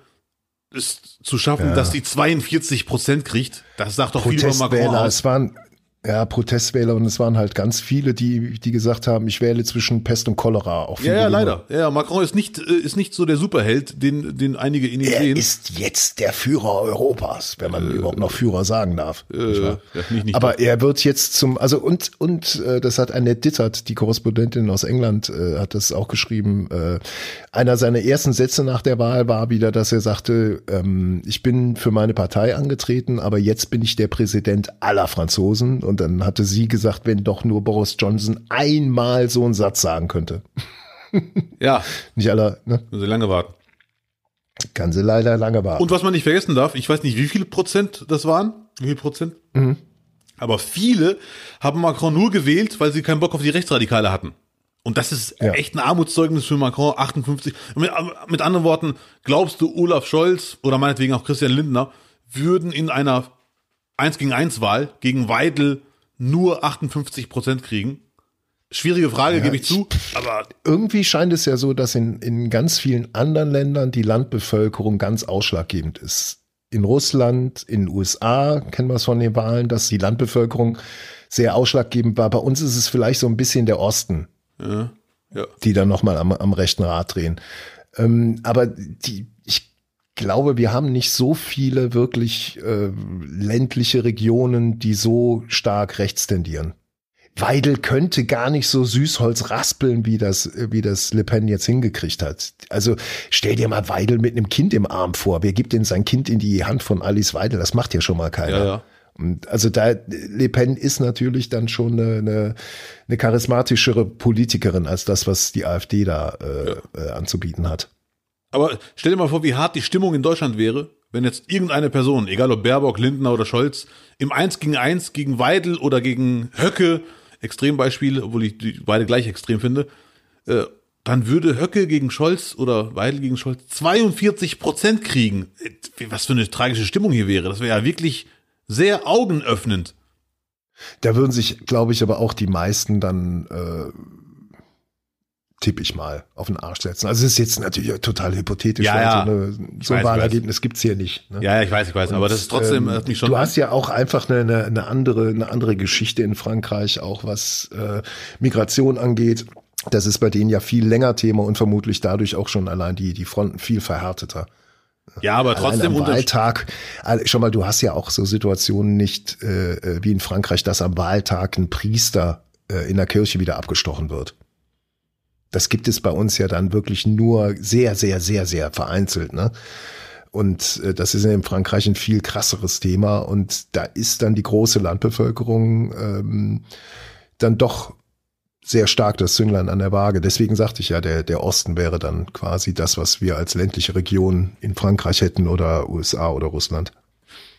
es zu schaffen, ja. dass die 42 Prozent kriegt. Das sagt doch viel über Macron aus. Es waren ja, Protestwähler und es waren halt ganz viele, die, die gesagt haben, ich wähle zwischen Pest und Cholera. Auch ja, ja, leider. Ja, Macron ist nicht, äh, ist nicht so der Superheld, den, den einige in ihm er sehen. Er ist jetzt der Führer Europas, wenn man äh, überhaupt noch Führer sagen darf. Äh, nicht ja, nicht, nicht Aber er wird jetzt zum, also und, und äh, das hat Annette Dittert, die Korrespondentin aus England, äh, hat das auch geschrieben. Äh, einer seiner ersten Sätze nach der Wahl war wieder, dass er sagte, ähm, ich bin für meine Partei angetreten, aber jetzt bin ich der Präsident aller Franzosen und dann hatte sie gesagt, wenn doch nur Boris Johnson einmal so einen Satz sagen könnte. [laughs] ja. Nicht alle, ne? Müssen sie lange warten. Kann sie leider lange warten. Und was man nicht vergessen darf, ich weiß nicht, wie viele Prozent das waren. Wie viel Prozent? Mhm. Aber viele haben Macron nur gewählt, weil sie keinen Bock auf die Rechtsradikale hatten. Und das ist ja. echt ein Armutszeugnis für Macron, 58. Mit, mit anderen Worten, glaubst du, Olaf Scholz oder meinetwegen auch Christian Lindner würden in einer 1 gegen 1 Wahl gegen Weidel nur 58 Prozent kriegen? Schwierige Frage, ja, gebe ich zu. [laughs] Aber irgendwie scheint es ja so, dass in, in ganz vielen anderen Ländern die Landbevölkerung ganz ausschlaggebend ist. In Russland, in den USA kennen wir es von den Wahlen, dass die Landbevölkerung sehr ausschlaggebend war. Bei uns ist es vielleicht so ein bisschen der Osten, ja, ja. die dann nochmal am, am rechten Rad drehen. Ähm, aber die, glaube, wir haben nicht so viele wirklich äh, ländliche Regionen, die so stark rechts tendieren. Weidel könnte gar nicht so Süßholz raspeln, wie das, wie das Le Pen jetzt hingekriegt hat. Also stell dir mal Weidel mit einem Kind im Arm vor. Wer gibt denn sein Kind in die Hand von Alice Weidel? Das macht ja schon mal keiner. Ja, ja. Und also da, Le Pen ist natürlich dann schon eine, eine, eine charismatischere Politikerin als das, was die AfD da äh, ja. äh, anzubieten hat. Aber stell dir mal vor, wie hart die Stimmung in Deutschland wäre, wenn jetzt irgendeine Person, egal ob Baerbock, Lindner oder Scholz, im 1 gegen 1 gegen Weidel oder gegen Höcke, Extrembeispiel, obwohl ich die beide gleich extrem finde, äh, dann würde Höcke gegen Scholz oder Weidel gegen Scholz 42 Prozent kriegen. Was für eine tragische Stimmung hier wäre. Das wäre ja wirklich sehr augenöffnend. Da würden sich, glaube ich, aber auch die meisten dann, äh, tippe ich mal, auf den Arsch setzen. Also es ist jetzt natürlich total hypothetisch, ja, ja. so, eine, so ein Wahlergebnis gibt's hier nicht. Ne? Ja, ja, ich weiß, ich weiß, Und, aber das ist trotzdem ähm, nicht schon. Du hast ja auch einfach eine, eine, andere, eine andere Geschichte in Frankreich, auch was äh, Migration angeht. Das ist bei denen ja viel länger Thema und vermutlich dadurch auch schon allein die, die Fronten viel verhärteter. Ja, aber trotzdem am Wahltag. Schon mal, du hast ja auch so Situationen nicht äh, äh, wie in Frankreich, dass am Wahltag ein Priester äh, in der Kirche wieder abgestochen wird. Das gibt es bei uns ja dann wirklich nur sehr, sehr, sehr, sehr vereinzelt. Ne? Und äh, das ist in Frankreich ein viel krasseres Thema. Und da ist dann die große Landbevölkerung ähm, dann doch sehr stark das Zünglein an der Waage. Deswegen sagte ich ja, der, der Osten wäre dann quasi das, was wir als ländliche Region in Frankreich hätten oder USA oder Russland.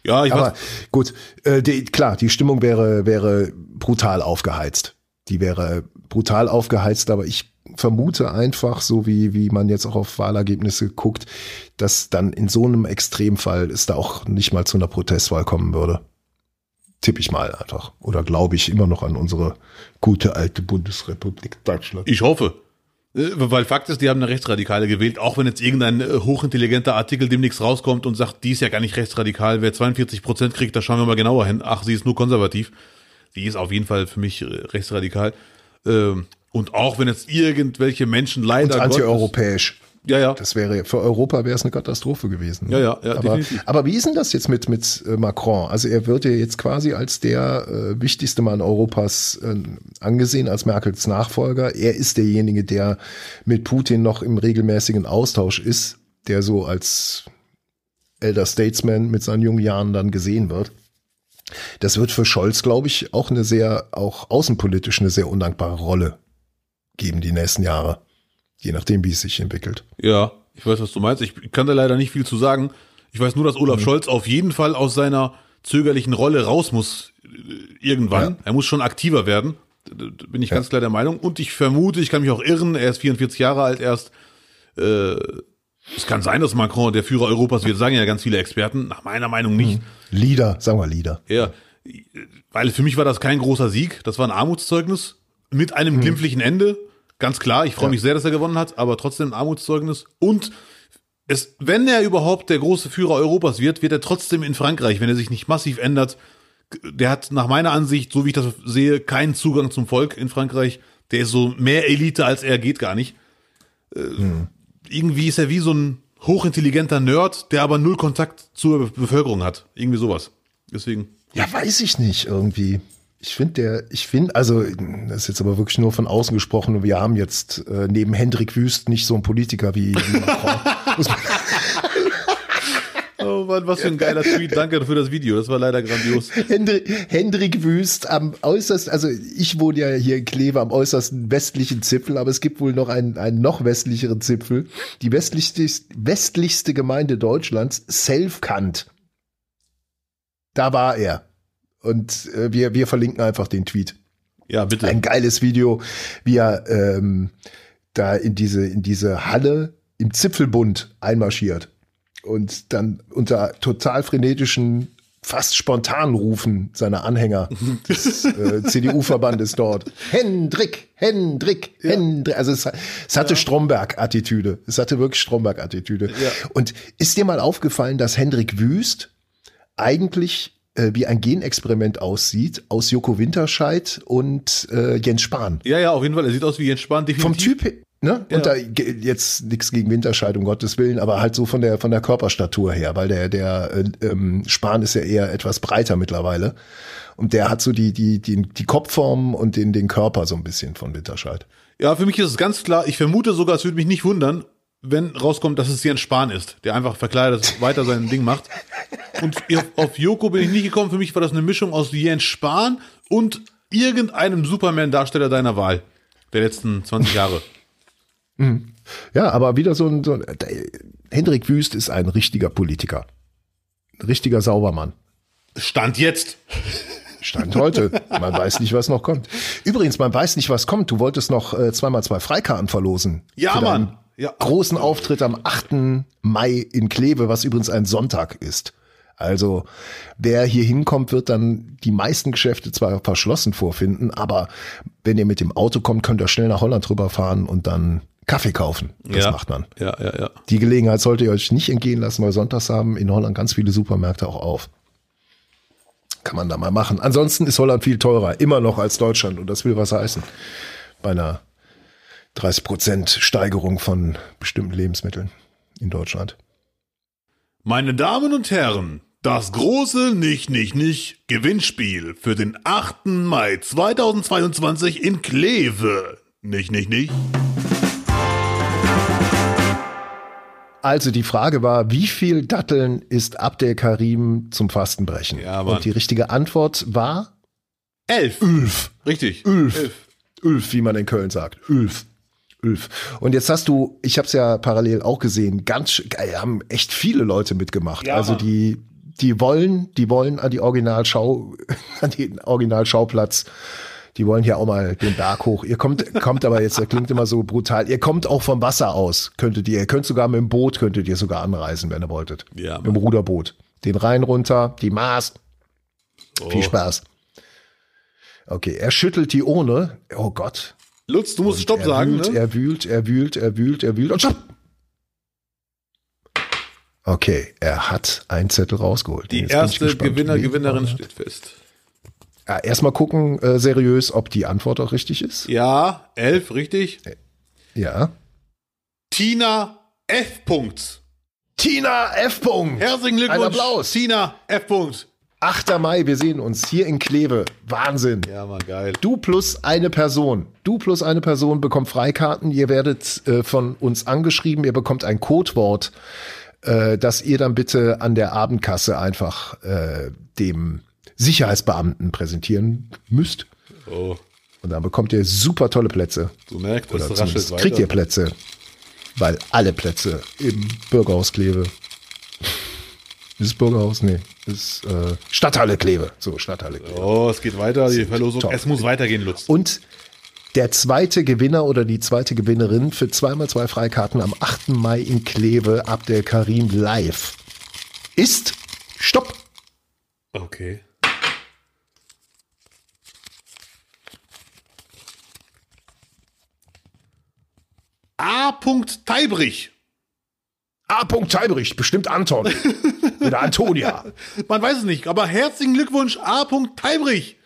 Ja, ich Aber weiß. gut, äh, die, klar, die Stimmung wäre, wäre brutal aufgeheizt. Die wäre brutal aufgeheizt, aber ich vermute einfach, so wie, wie man jetzt auch auf Wahlergebnisse guckt, dass dann in so einem Extremfall es da auch nicht mal zu einer Protestwahl kommen würde tippe ich mal einfach. Oder glaube ich immer noch an unsere gute alte Bundesrepublik Deutschland. Ich hoffe. Äh, weil Fakt ist, die haben eine Rechtsradikale gewählt, auch wenn jetzt irgendein äh, hochintelligenter Artikel demnächst rauskommt und sagt, die ist ja gar nicht rechtsradikal, wer 42 Prozent kriegt, da schauen wir mal genauer hin. Ach, sie ist nur konservativ. Die ist auf jeden Fall für mich äh, rechtsradikal. Ähm, und auch wenn jetzt irgendwelche Menschen leider. Und antieuropäisch. Ja, ja. Das wäre für Europa wäre es eine Katastrophe gewesen. Ne? Ja, ja, ja. Aber, aber wie ist denn das jetzt mit mit äh, Macron? Also er wird ja jetzt quasi als der äh, wichtigste Mann Europas äh, angesehen, als Merkels Nachfolger. Er ist derjenige, der mit Putin noch im regelmäßigen Austausch ist, der so als Elder Statesman mit seinen jungen Jahren dann gesehen wird. Das wird für Scholz, glaube ich, auch eine sehr, auch außenpolitisch eine sehr undankbare Rolle geben die nächsten Jahre. Je nachdem, wie es sich entwickelt. Ja, ich weiß, was du meinst. Ich kann da leider nicht viel zu sagen. Ich weiß nur, dass Olaf mhm. Scholz auf jeden Fall aus seiner zögerlichen Rolle raus muss äh, irgendwann. Ja. Er muss schon aktiver werden. Da bin ich ja. ganz klar der Meinung. Und ich vermute, ich kann mich auch irren, er ist 44 Jahre alt erst. Äh, es kann sein, dass Macron der Führer Europas wird, sagen ja ganz viele Experten. Nach meiner Meinung nicht. Mhm. Leader, sagen wir Leader. Ja, weil für mich war das kein großer Sieg. Das war ein Armutszeugnis mit einem mhm. glimpflichen Ende. Ganz klar, ich freue mich sehr, dass er gewonnen hat, aber trotzdem ein Armutszeugnis. Und es, wenn er überhaupt der große Führer Europas wird, wird er trotzdem in Frankreich, wenn er sich nicht massiv ändert. Der hat nach meiner Ansicht, so wie ich das sehe, keinen Zugang zum Volk in Frankreich. Der ist so mehr Elite als er geht gar nicht. Äh, hm. Irgendwie ist er wie so ein hochintelligenter Nerd, der aber null Kontakt zur Bevölkerung hat. Irgendwie sowas. Deswegen. Ja, weiß ich nicht irgendwie. Ich finde der, ich finde, also das ist jetzt aber wirklich nur von außen gesprochen. Wir haben jetzt äh, neben Hendrik Wüst nicht so einen Politiker wie, wie Macron. [laughs] Oh Mann, was für ein geiler Tweet. Danke für das Video. Das war leider grandios. Hendrik, Hendrik Wüst am äußersten, also ich wohne ja hier in Kleve am äußersten westlichen Zipfel, aber es gibt wohl noch einen, einen noch westlicheren Zipfel. Die westlichste, westlichste Gemeinde Deutschlands, Selfkant. Da war er. Und äh, wir, wir verlinken einfach den Tweet. Ja, bitte. Ein geiles Video, wie er ähm, da in diese, in diese Halle im Zipfelbund einmarschiert und dann unter total frenetischen, fast spontanen Rufen seiner Anhänger [laughs] des äh, CDU-Verbandes dort. Hendrik, Hendrik, ja. Hendrik. Also es, es hatte ja. Stromberg-Attitüde. Es hatte wirklich Stromberg-Attitüde. Ja. Und ist dir mal aufgefallen, dass Hendrik Wüst eigentlich wie ein Genexperiment aussieht aus Joko Winterscheid und äh, Jens Spahn. Ja, ja, auf jeden Fall. Er sieht aus wie Jens Spahn, definitiv. Vom Typ, ne? Ja. Und da jetzt nichts gegen Winterscheid, um Gottes Willen, aber halt so von der von der Körperstatur her, weil der der äh, ähm, Spahn ist ja eher etwas breiter mittlerweile und der hat so die die die die Kopfform und den den Körper so ein bisschen von Winterscheid. Ja, für mich ist es ganz klar. Ich vermute sogar, es würde mich nicht wundern, wenn rauskommt, dass es Jens Spahn ist, der einfach verkleidet weiter sein Ding macht. Und auf Joko bin ich nicht gekommen. Für mich war das eine Mischung aus Jens Spahn und irgendeinem Superman-Darsteller deiner Wahl der letzten 20 Jahre. Mhm. Ja, aber wieder so ein, so ein Hendrik Wüst ist ein richtiger Politiker. Ein richtiger Saubermann. Stand jetzt. Stand heute. Man weiß nicht, was noch kommt. Übrigens, man weiß nicht, was kommt. Du wolltest noch äh, zweimal zwei Freikarten verlosen. Ja, Mann ja. großen Auftritt am 8. Mai in Kleve, was übrigens ein Sonntag ist. Also wer hier hinkommt, wird dann die meisten Geschäfte zwar verschlossen vorfinden, aber wenn ihr mit dem Auto kommt, könnt ihr schnell nach Holland rüberfahren und dann Kaffee kaufen. Das ja. macht man. Ja, ja, ja. Die Gelegenheit solltet ihr euch nicht entgehen lassen, weil sonntags haben in Holland ganz viele Supermärkte auch auf. Kann man da mal machen. Ansonsten ist Holland viel teurer, immer noch als Deutschland und das will was heißen. Bei einer 30 Prozent Steigerung von bestimmten Lebensmitteln in Deutschland. Meine Damen und Herren, das große Nicht, Nicht, Nicht Gewinnspiel für den 8. Mai 2022 in Kleve. Nicht, nicht, nicht. Also die Frage war, wie viel Datteln ist Abdel Karim zum Fastenbrechen? Ja, Mann. Und die richtige Antwort war Elf. Ulf. Richtig. Ulf. Ulf, wie man in Köln sagt. Ulf. Ulf. Und jetzt hast du, ich habe es ja parallel auch gesehen, ganz geil, haben echt viele Leute mitgemacht. Ja, also die, die wollen, die wollen an die Originalschau, [laughs] an den Originalschauplatz. Die wollen hier auch mal den Berg hoch. Ihr kommt, kommt aber jetzt, das klingt immer so brutal. Ihr kommt auch vom Wasser aus, könntet ihr. Ihr könnt sogar mit dem Boot, könntet ihr sogar anreisen, wenn ihr wolltet. Ja, Mit dem Ruderboot. Den Rhein runter, die Maas. Viel Oh. Spaß. Okay, er schüttelt die Urne. Oh Gott. Lutz, du musst Stopp er sagen, wühlt, ne? Er wühlt, er wühlt, er wühlt, er wühlt und stopp! Okay, er hat einen Zettel rausgeholt. Die Jetzt erste Gewinner, Gewinnerin er steht fest. Ja, erstmal gucken, äh, seriös, ob die Antwort auch richtig ist. Ja, elf, richtig. Ja. Tina F. Punkt. Tina F. Punkt. Herzlichen Glückwunsch. Ein Applaus. Tina F. Punkt. 8. Mai, wir sehen uns hier in Kleve. Wahnsinn. Ja, Mann, geil. Du plus eine Person. Du plus eine Person bekommt Freikarten. Ihr werdet äh, von uns angeschrieben. Ihr bekommt ein Codewort, äh, das ihr dann bitte an der Abendkasse einfach äh, dem Sicherheitsbeamten präsentieren müsst. Oh, Und dann bekommt ihr super tolle Plätze. du merkst, Oder es raschelt weiter. kriegt ihr Plätze. Weil alle Plätze im Bürgerhaus Kleve. Ist es Bürgerhaus? Nee. Ist äh, Stadthalle Kleve. So, Stadthalle Kleve. Oh, es geht weiter, die Verlosung. top. Es muss weitergehen, Lutz. Und der zweite Gewinner oder die zweite Gewinnerin für zweimal zwei Freikarten am 8. Mai in Kleve Abdel Karim live ist Stopp. Okay. A. Teibrich. A. Teibrich, bestimmt Anton. [laughs] Oder Antonia. Man weiß es nicht, aber herzlichen Glückwunsch, A. Teibrich.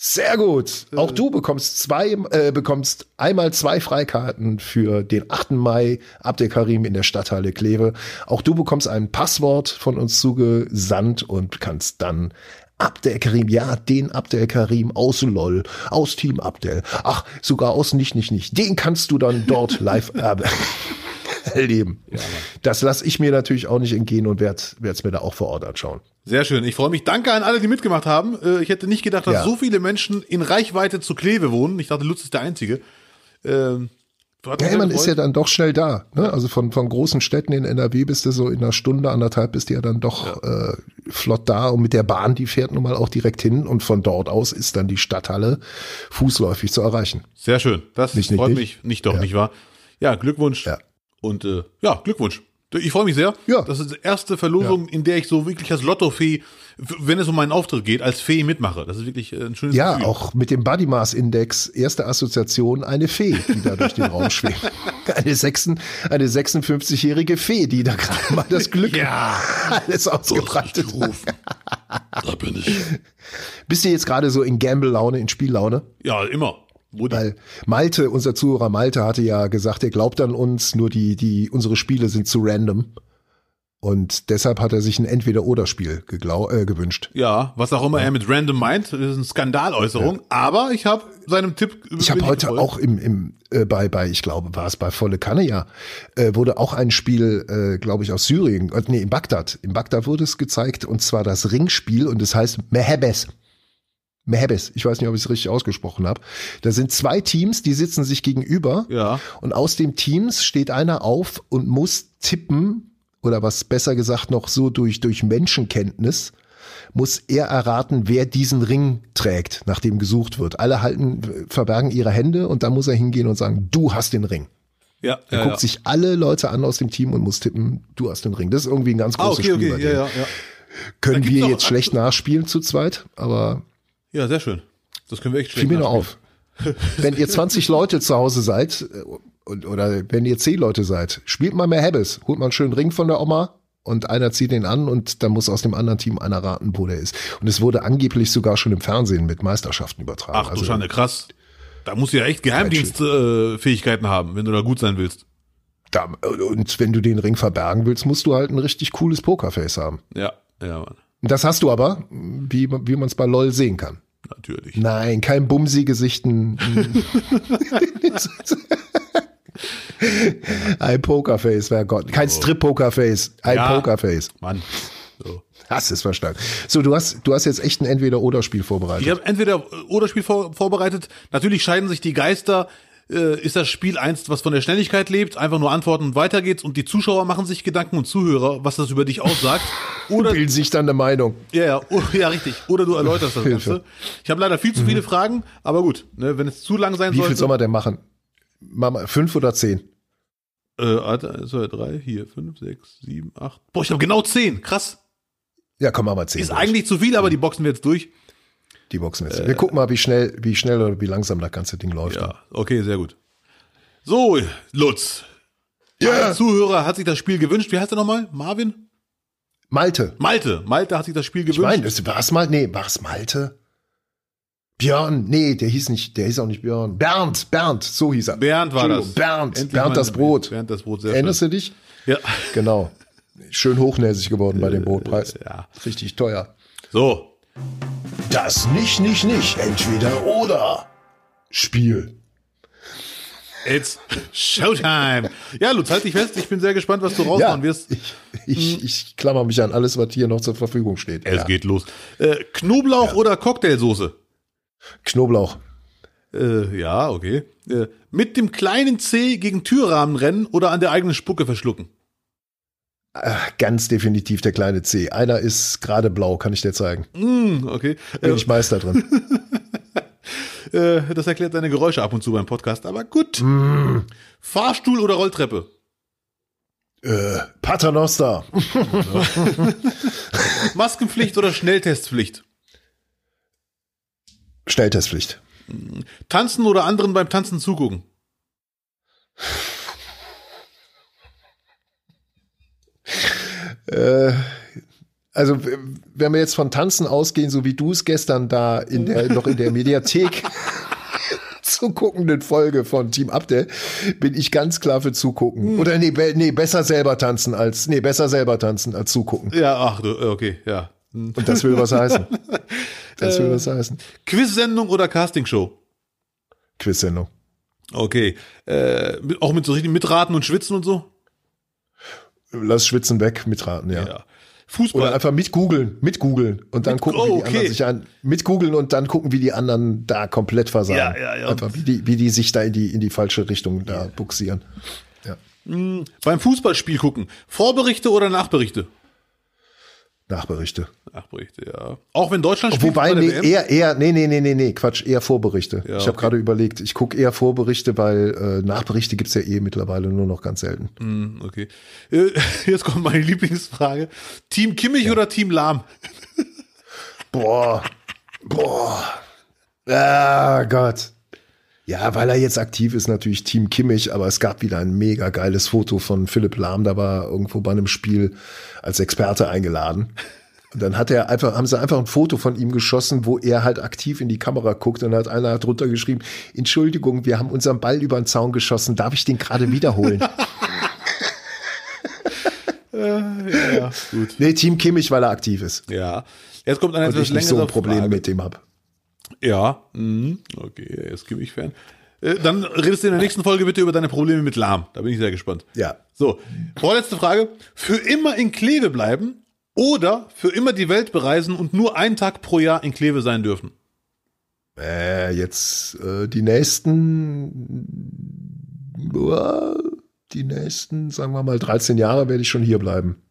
Sehr gut. Auch du bekommst zwei, äh, bekommst einmal zwei Freikarten für den 8. Mai Abdel Karim in der Stadthalle Kleve. Auch du bekommst ein Passwort von uns zugesandt und kannst dann Abdel Karim, ja, den Abdel Karim aus LOL, aus Team Abdel. Ach, sogar aus nicht, nicht, nicht. Den kannst du dann dort [laughs] live äh, erleben. das lasse ich mir natürlich auch nicht entgehen und werde es mir da auch vor Ort anschauen. Sehr schön. Ich freue mich. Danke an alle, die mitgemacht haben. Äh, Ich hätte nicht gedacht, dass Ja. so viele Menschen in Reichweite zu Kleve wohnen. Ich dachte, Lutz ist der Einzige. Ähm, Ja, man ist ja dann doch schnell da. Ne? Also von, von großen Städten in NRW bist du so in einer Stunde, anderthalb bist du ja dann doch Äh, flott da. Und mit der Bahn, die fährt nun mal auch direkt hin. Und von dort aus ist dann die Stadthalle fußläufig zu erreichen. Sehr schön. Das nicht, freut nicht. mich. Nicht doch, Ja. nicht wahr? Ja, Glückwunsch. Ja. Und äh, ja, Glückwunsch. Ich freue mich sehr. Ja. Das ist die erste Verlosung, in der ich so wirklich als Lottofee, wenn es um meinen Auftritt geht, als Fee mitmache. Das ist wirklich äh, ein schönes Ja, Gefühl. auch mit dem Body Mass Index, erste Assoziation, eine Fee, die da durch den Raum schwebt. [laughs] Eine, sechsen, eine 56-jährige Fee, die da gerade mal das Glück Ja. alles ausgebreitet hat. Da bin ich. Bist du jetzt gerade so in Gamble-Laune, in Spiellaune? Ja, immer. Weil Malte, unser Zuhörer Malte hatte ja gesagt, er glaubt an uns, nur die, die, unsere Spiele sind zu random. Und deshalb hat er sich ein Entweder-Oder-Spiel äh, gewünscht. ja, was auch immer er mit random meint, das ist eine Skandaläußerung. Aber ich habe seinem Tipp. Ich habe heute auch im, im äh, bei, bei, ich glaube, war es bei Volle Kanne, ja, äh, wurde auch ein Spiel, äh, glaube ich, aus Syrien, äh, nee, in Bagdad. In Bagdad wurde es gezeigt, und zwar das Ringspiel, und es heißt Mehebes. Mehebes, ich weiß nicht, ob ich es richtig ausgesprochen habe. Da sind zwei Teams, die sitzen sich gegenüber. Ja. Und aus dem Teams steht einer auf und muss tippen, oder was besser gesagt noch so durch, durch Menschenkenntnis, muss er erraten, wer diesen Ring trägt, nachdem gesucht wird. Alle halten, verbergen ihre Hände und dann muss er hingehen und sagen, du hast den Ring. Ja, Er ja, guckt ja. sich alle Leute an aus dem Team und muss tippen, du hast den Ring. Das ist irgendwie ein ganz Ah, großes okay, Spiel okay, ja, ja, ja. Können wir jetzt schlecht nachspielen zu zweit, aber. Ja, sehr schön. Das können wir echt schlecht Fiel mir nur auf. wenn ihr 20 [laughs] Leute zu Hause seid, äh, oder wenn ihr 10 Leute seid, spielt mal mehr Habits. Holt mal einen schönen Ring von der Oma und einer zieht den an und dann muss aus dem anderen Team einer raten, wo der ist. Und es wurde angeblich sogar schon im Fernsehen mit Meisterschaften übertragen. Ach du also, Schande, krass. Da musst du ja echt Geheimdienstfähigkeiten äh, haben, wenn du da gut sein willst. Da, und wenn du den Ring verbergen willst, musst du halt ein richtig cooles Pokerface haben. Ja, ja, Mann. Das hast du aber, wie, wie man es bei LOL sehen kann. Natürlich. Nein, kein Bumsi-Gesichten. [laughs] ein Pokerface wäre Gott. Kein oh. Strip-Pokerface, ein ja, Pokerface. Mann. So. Hast es verstanden. So, du hast, du hast jetzt echt ein Entweder-Oder-Spiel vorbereitet. Ich habe Entweder-Oder-Spiel vor, vorbereitet. Natürlich scheiden sich die Geister äh, ist das Spiel eins, was von der Schnelligkeit lebt, einfach nur antworten und weiter geht's und die Zuschauer machen sich Gedanken und Zuhörer, was das über dich aussagt. [laughs] Oder bilden sich dann eine Meinung. Ja, ja, oh, ja, richtig. Oder du erläuterst das [laughs] Ganze. Ich habe leider viel zu viele mhm. Fragen, aber gut, ne, wenn es zu lang sein soll. Wie sollte, viel soll man denn machen? Mama, fünf oder zehn? Äh, eins, zwei, drei, vier, fünf, sechs, sieben, acht. Boah, ich habe genau zehn. Krass. Ja, komm, mal zehn. Ist durch. eigentlich zu viel, aber die boxen wir jetzt durch. Die boxen wir jetzt. Äh, wir gucken mal, wie schnell, wie schnell oder wie langsam das ganze Ding läuft. Ja, okay, sehr gut. So, Lutz. Ja. Ein Zuhörer hat sich das Spiel gewünscht. Wie heißt er nochmal? Marvin? Malte. Malte. Malte hat sich das Spiel gewünscht. Ich meine, war es mal, nee, war es Malte? Björn, nee, der hieß nicht, der hieß auch nicht Björn. Bernd, Bernd, so hieß er. Bernd war das. Bernd, Endlich Bernd das Brot. Bernd das Brot, sehr Erinnerst schön. du dich? Ja. Genau. Schön hochnäsig geworden bei dem Brotpreis. Ja. Richtig teuer. So. Das nicht, nicht, nicht. Entweder oder. Spiel. It's Showtime. Ja, Lutz, halt dich fest. Ich bin sehr gespannt, was du rausmachen ja, wirst. Ich, ich, ich klammer mich an alles, was hier noch zur Verfügung steht. Es ja. geht los. Äh, Knoblauch ja. oder Cocktailsoße? Knoblauch. Äh, ja, okay. Äh, mit dem kleinen C gegen Türrahmen rennen oder an der eigenen Spucke verschlucken? Ganz definitiv der kleine C. Einer ist gerade blau, kann ich dir zeigen. Mm, okay. Bin ich Meister drin. [laughs] Äh, das erklärt seine Geräusche ab und zu beim Podcast, aber gut. Mm. Fahrstuhl oder Rolltreppe? Äh, Paternoster. [laughs] Maskenpflicht oder Schnelltestpflicht? Schnelltestpflicht. Tanzen oder anderen beim Tanzen zugucken? [laughs] äh, also wenn wir jetzt von Tanzen ausgehen, so wie du es gestern da in der noch in der Mediathek [laughs] zuguckenden Folge von Team Abdel, bin ich ganz klar für zugucken. Hm. Oder nee, be nee, besser selber tanzen als nee, besser selber tanzen als zugucken. Ja, ach du, okay, ja. Hm. Und das will was heißen. [laughs] Das will äh, was heißen. Quizsendung oder Castingshow? Quizsendung. Okay. Äh, auch mit so richtig mitraten und schwitzen und so? Lass schwitzen weg, mitraten, ja. ja. Fußball. Oder einfach mit googeln, mit googeln und dann mit, gucken, oh, wie die okay. anderen sich an. Mit googeln und dann gucken, wie die anderen da komplett versagen. Ja, ja, ja. Einfach wie die, wie die sich da in die, in die falsche Richtung da buxieren. Ja. Mhm. Beim Fußballspiel gucken. Vorberichte oder Nachberichte? Nachberichte. Nachberichte, ja. Auch wenn Deutschland spielt. Wobei, nee, eher, eher, nee, nee, nee, nee, nee, Quatsch, eher Vorberichte. Ja, ich habe okay. gerade überlegt, ich gucke eher Vorberichte, weil äh, Nachberichte gibt's ja eh mittlerweile nur noch ganz selten. Mm, okay. Äh, [laughs] jetzt kommt meine Lieblingsfrage. Team Kimmich ja. oder Team Lahm? Boah. Boah. Ah, Gott. Ja, weil er jetzt aktiv ist, natürlich Team Kimmich, aber es gab wieder ein mega geiles Foto von Philipp Lahm, da war irgendwo bei einem Spiel als Experte eingeladen. Und dann hat er einfach, haben sie einfach ein Foto von ihm geschossen, wo er halt aktiv in die Kamera guckt und hat einer drunter geschrieben, Entschuldigung, wir haben unseren Ball über den Zaun geschossen, darf ich den gerade wiederholen? [laughs] ja, ja, gut. Nee, Team Kimmich, weil er aktiv ist. Ja. Jetzt kommt eine etwas und ich nicht so ein Problem Frage. mit dem hab. Ja, mhm. okay, jetzt gebe ich fern. Äh, dann redest du in der nächsten Folge bitte über deine Probleme mit Lahm. Da bin ich sehr gespannt. Ja. So, vorletzte Frage. Für immer in Kleve bleiben oder für immer die Welt bereisen und nur einen Tag pro Jahr in Kleve sein dürfen? Äh, jetzt äh, die nächsten, die nächsten, sagen wir mal, 13 Jahre werde ich schon hier bleiben.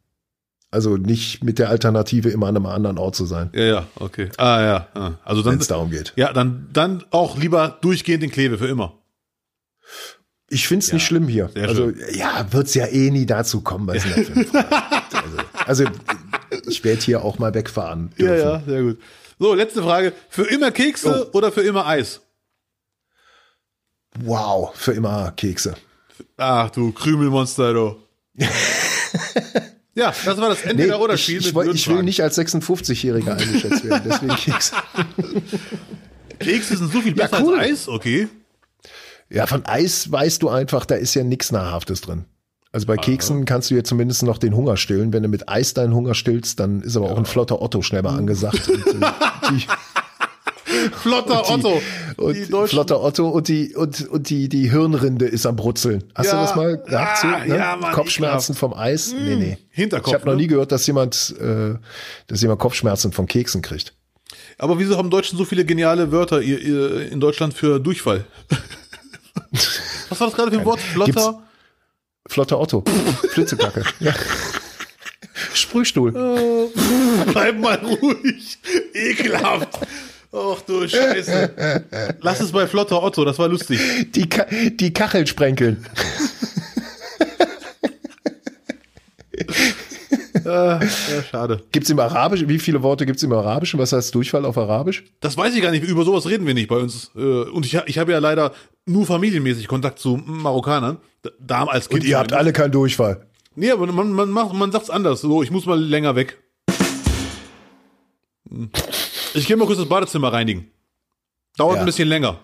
Also nicht mit der Alternative immer an einem anderen Ort zu sein. Ja, ja, okay. Ah, ja. Ah. Also dann. Wenn es darum geht. Ja, dann, dann auch lieber durchgehend in Kleve für immer. Ich find's ja, nicht schlimm hier. Also, schön. ja, wird's ja eh nie dazu kommen, was [laughs] ja. also, also ich werde hier auch mal wegfahren. Ja, ja, sehr gut. So, letzte Frage. Für immer Kekse oh. oder für immer Eis? Wow, für immer Kekse. Ach du Krümelmonster, du. [laughs] ja, das war das Entweder- nee, oder Spiel. Ich, ich, ich will nicht als 56-Jähriger eingeschätzt werden, deswegen [laughs] Kekse. Kekse sind so viel besser ja, cool. als Eis, okay. Ja, von Eis weißt du einfach, da ist ja nichts Nahrhaftes drin. Also bei Keksen kannst du ja zumindest noch den Hunger stillen. Wenn du mit Eis deinen Hunger stillst, dann ist aber auch ein flotter Otto schnell mal angesagt. [laughs] und, äh, die, flotter und die, Otto. Und flotter Otto und die, und, und die, die Hirnrinde ist am Brutzeln. Hast ja, du das mal gehabt? Ah, ne? ja, Mann, Kopfschmerzen vom Eis? Nee, hm. nee. Hinterkopf. Ich habe noch ne? nie gehört, dass jemand, äh, dass jemand Kopfschmerzen von Keksen kriegt. Aber wieso haben Deutschen so viele geniale Wörter in Deutschland für Durchfall? [laughs] Was war das gerade für ein Wort? Flotter? Gibt's flotter Otto. [laughs] Flitzekacke. ja. Sprühstuhl. Oh, bleib mal ruhig. Ekelhaft. Ach du Scheiße. Lass es bei Flotter Otto, das war lustig. Die, Ka die Kachel sprenkeln. ah, ja, schade. Gibt's im Arabischen, wie viele Worte gibt's im Arabischen? Was heißt Durchfall auf Arabisch? Das weiß ich gar nicht. Über sowas reden wir nicht bei uns. Äh, und ich, ich habe ja leider nur familienmäßig Kontakt zu Marokkanern. Da als Kind. Und ihr habt alle keinen Durchfall. Nee, aber man, man, macht, man sagt's anders. So, ich muss mal länger weg. Hm. Ich gehe mal kurz das Badezimmer reinigen. Dauert ja. ein bisschen länger.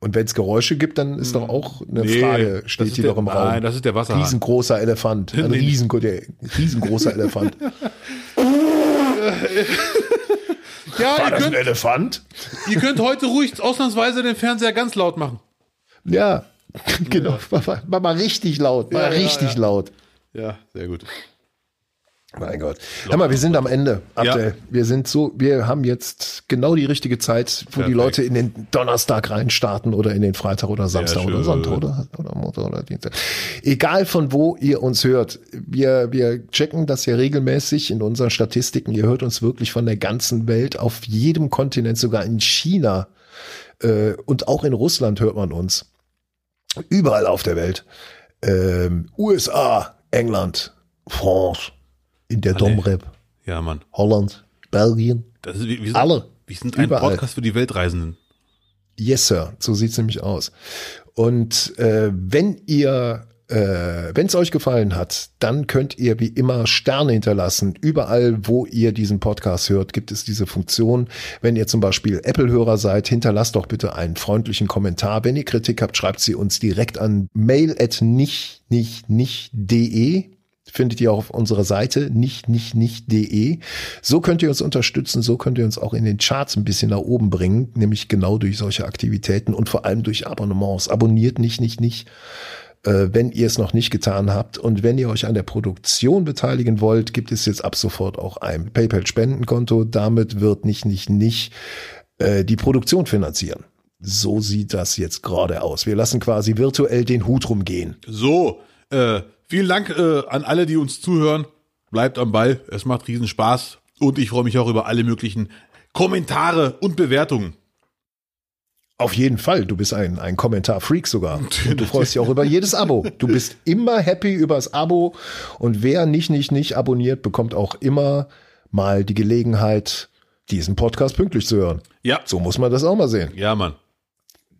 Und wenn es Geräusche gibt, dann ist doch auch eine nee, Frage, steht hier doch im Raum. Nein, das ist der Wasser. Riesengroßer Elefant. Ein nee. riesen, riesengroßer Elefant. [laughs] ja, War das könnt, ein Elefant? Ihr könnt heute ruhig ausnahmsweise den Fernseher ganz laut machen. Ja, [laughs] genau. Mach, mach mal richtig laut. Mach ja, richtig ja, laut. Ja, sehr gut. Mein Gott. Hör mal, wir sind am Ende, Abdel. Ja. Wir sind so, wir haben jetzt genau die richtige Zeit, wo Perfekt. die Leute in den Donnerstag reinstarten oder in den Freitag oder Samstag oder Sonntag oder, oder Montag oder Dienstag. Egal von wo ihr uns hört. Wir, wir checken das ja regelmäßig in unseren Statistiken. Ihr hört uns wirklich von der ganzen Welt, auf jedem Kontinent, sogar in China äh, und auch in Russland hört man uns. Überall auf der Welt. Ähm, USA, England, France, in der Domrep. Ja, Mann. Holland, Belgien. Das ist, wir, wir sind, alle. Wir sind ein überall. Podcast für die Weltreisenden. Yes, Sir. So sieht's nämlich aus. Und äh, wenn ihr äh, wenn es euch gefallen hat, dann könnt ihr wie immer Sterne hinterlassen. Überall, wo ihr diesen Podcast hört, gibt es diese Funktion. Wenn ihr zum Beispiel Apple-Hörer seid, hinterlasst doch bitte einen freundlichen Kommentar. Wenn ihr Kritik habt, schreibt sie uns direkt an mail at nicht, nicht, nicht de findet ihr auch auf unserer Seite nicht nicht nicht.de. So könnt ihr uns unterstützen, so könnt ihr uns auch in den Charts ein bisschen nach oben bringen, nämlich genau durch solche Aktivitäten und vor allem durch Abonnements. Abonniert nicht nicht nicht äh, wenn ihr es noch nicht getan habt und wenn ihr euch an der Produktion beteiligen wollt, gibt es jetzt ab sofort auch ein PayPal Spendenkonto. Damit wird nicht nicht nicht äh, die Produktion finanzieren. So sieht das jetzt gerade aus. Wir lassen quasi virtuell den Hut rumgehen. So, äh, Vielen Dank äh, an alle, die uns zuhören. Bleibt am Ball. Es macht riesen Spaß. Und ich freue mich auch über alle möglichen Kommentare und Bewertungen. Auf jeden Fall. Du bist ein, ein Kommentar-Freak sogar. Und du freust dich auch über jedes Abo. Du bist immer happy über das Abo. Und wer nicht, nicht, nicht abonniert, bekommt auch immer mal die Gelegenheit, diesen Podcast pünktlich zu hören. Ja. So muss man das auch mal sehen. Ja, Mann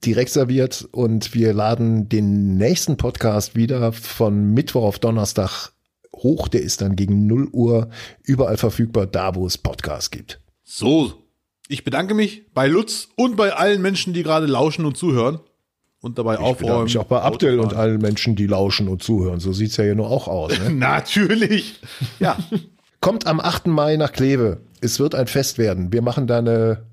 direkt serviert und wir laden den nächsten Podcast wieder von Mittwoch auf Donnerstag hoch. Der ist dann gegen 0 Uhr überall verfügbar, da wo es Podcasts gibt. So, ich bedanke mich bei Lutz und bei allen Menschen, die gerade lauschen und zuhören und dabei ich aufräumen. Ich auch bei Abdel und allen Menschen, die lauschen und zuhören. So sieht's ja hier nur auch aus. Ne? [laughs] Natürlich. Ja. [laughs] Kommt am 8. Mai nach Kleve. Es wird ein Fest werden. Wir machen da eine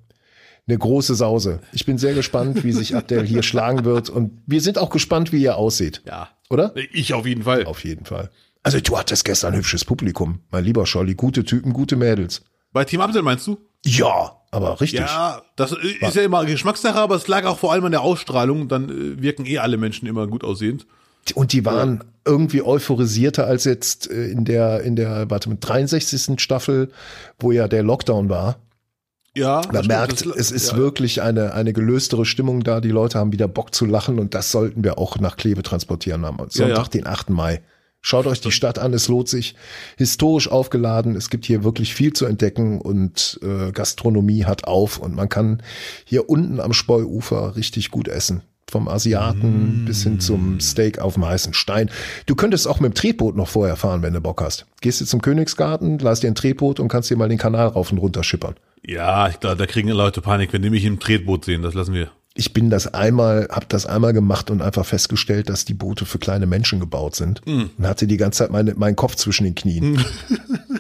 eine große Sause. Ich bin sehr gespannt, wie sich Abdel hier [laughs] schlagen wird und wir sind auch gespannt, wie er aussieht. Ja. Oder? Ich auf jeden Fall. Auf jeden Fall. Also du hattest gestern ein hübsches Publikum, mein lieber Scholli. Gute Typen, gute Mädels. Bei Team Abdel meinst du? Ja, aber richtig. Ja, das ist ja immer Geschmackssache, aber es lag auch vor allem an der Ausstrahlung. Dann äh, wirken eh alle Menschen immer gut aussehend. Und die waren irgendwie euphorisierter als jetzt äh, in der, in der, warte mit 63. Staffel, wo ja der Lockdown war. Ja, man merkt, das, es ist ja. wirklich eine, eine gelöstere Stimmung da. Die Leute haben wieder Bock zu lachen und das sollten wir auch nach Kleve transportieren am Sonntag, ja, ja. den 8. Mai. Schaut euch die Stadt an, es lohnt sich. Historisch aufgeladen, es gibt hier wirklich viel zu entdecken und äh, Gastronomie hat auf und man kann hier unten am Speuufer richtig gut essen. Vom Asiaten mm. bis hin zum Steak auf dem heißen Stein. Du könntest auch mit dem Tretboot noch vorher fahren, wenn du Bock hast. Gehst du zum Königsgarten, leist dir ein Tretboot und kannst dir mal den Kanal rauf und runter schippern. Ja, ich glaube, da kriegen Leute Panik, wenn die mich im Tretboot sehen. Das lassen wir ich bin das einmal, habe das einmal gemacht und einfach festgestellt, dass die Boote für kleine Menschen gebaut sind mm. und hatte die ganze Zeit meine, meinen Kopf zwischen den Knien. Mm. [laughs]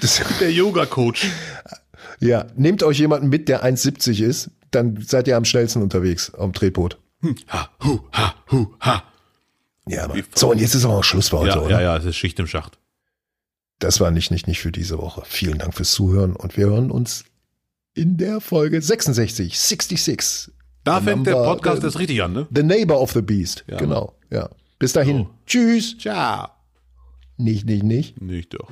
das, der Yoga-Coach. Ja, nehmt euch jemanden mit, der 1,70 ist, dann seid ihr am schnellsten unterwegs am Tretboot. Hm. Ha, hu, ha, hu, ha. Ja, Mann. so und jetzt ist auch Schluss für heute, ja, oder? Ja, ja, es ist Schicht im Schacht. Das war nicht, nicht, nicht für diese Woche. Vielen Dank fürs Zuhören und wir hören uns in der Folge 66, 66 da fängt der Podcast erst richtig an, ne? The Neighbor of the Beast. Ja. Genau, ja. Bis dahin. Oh. Tschüss. Ciao. Nicht, nicht, nicht. Nicht doch.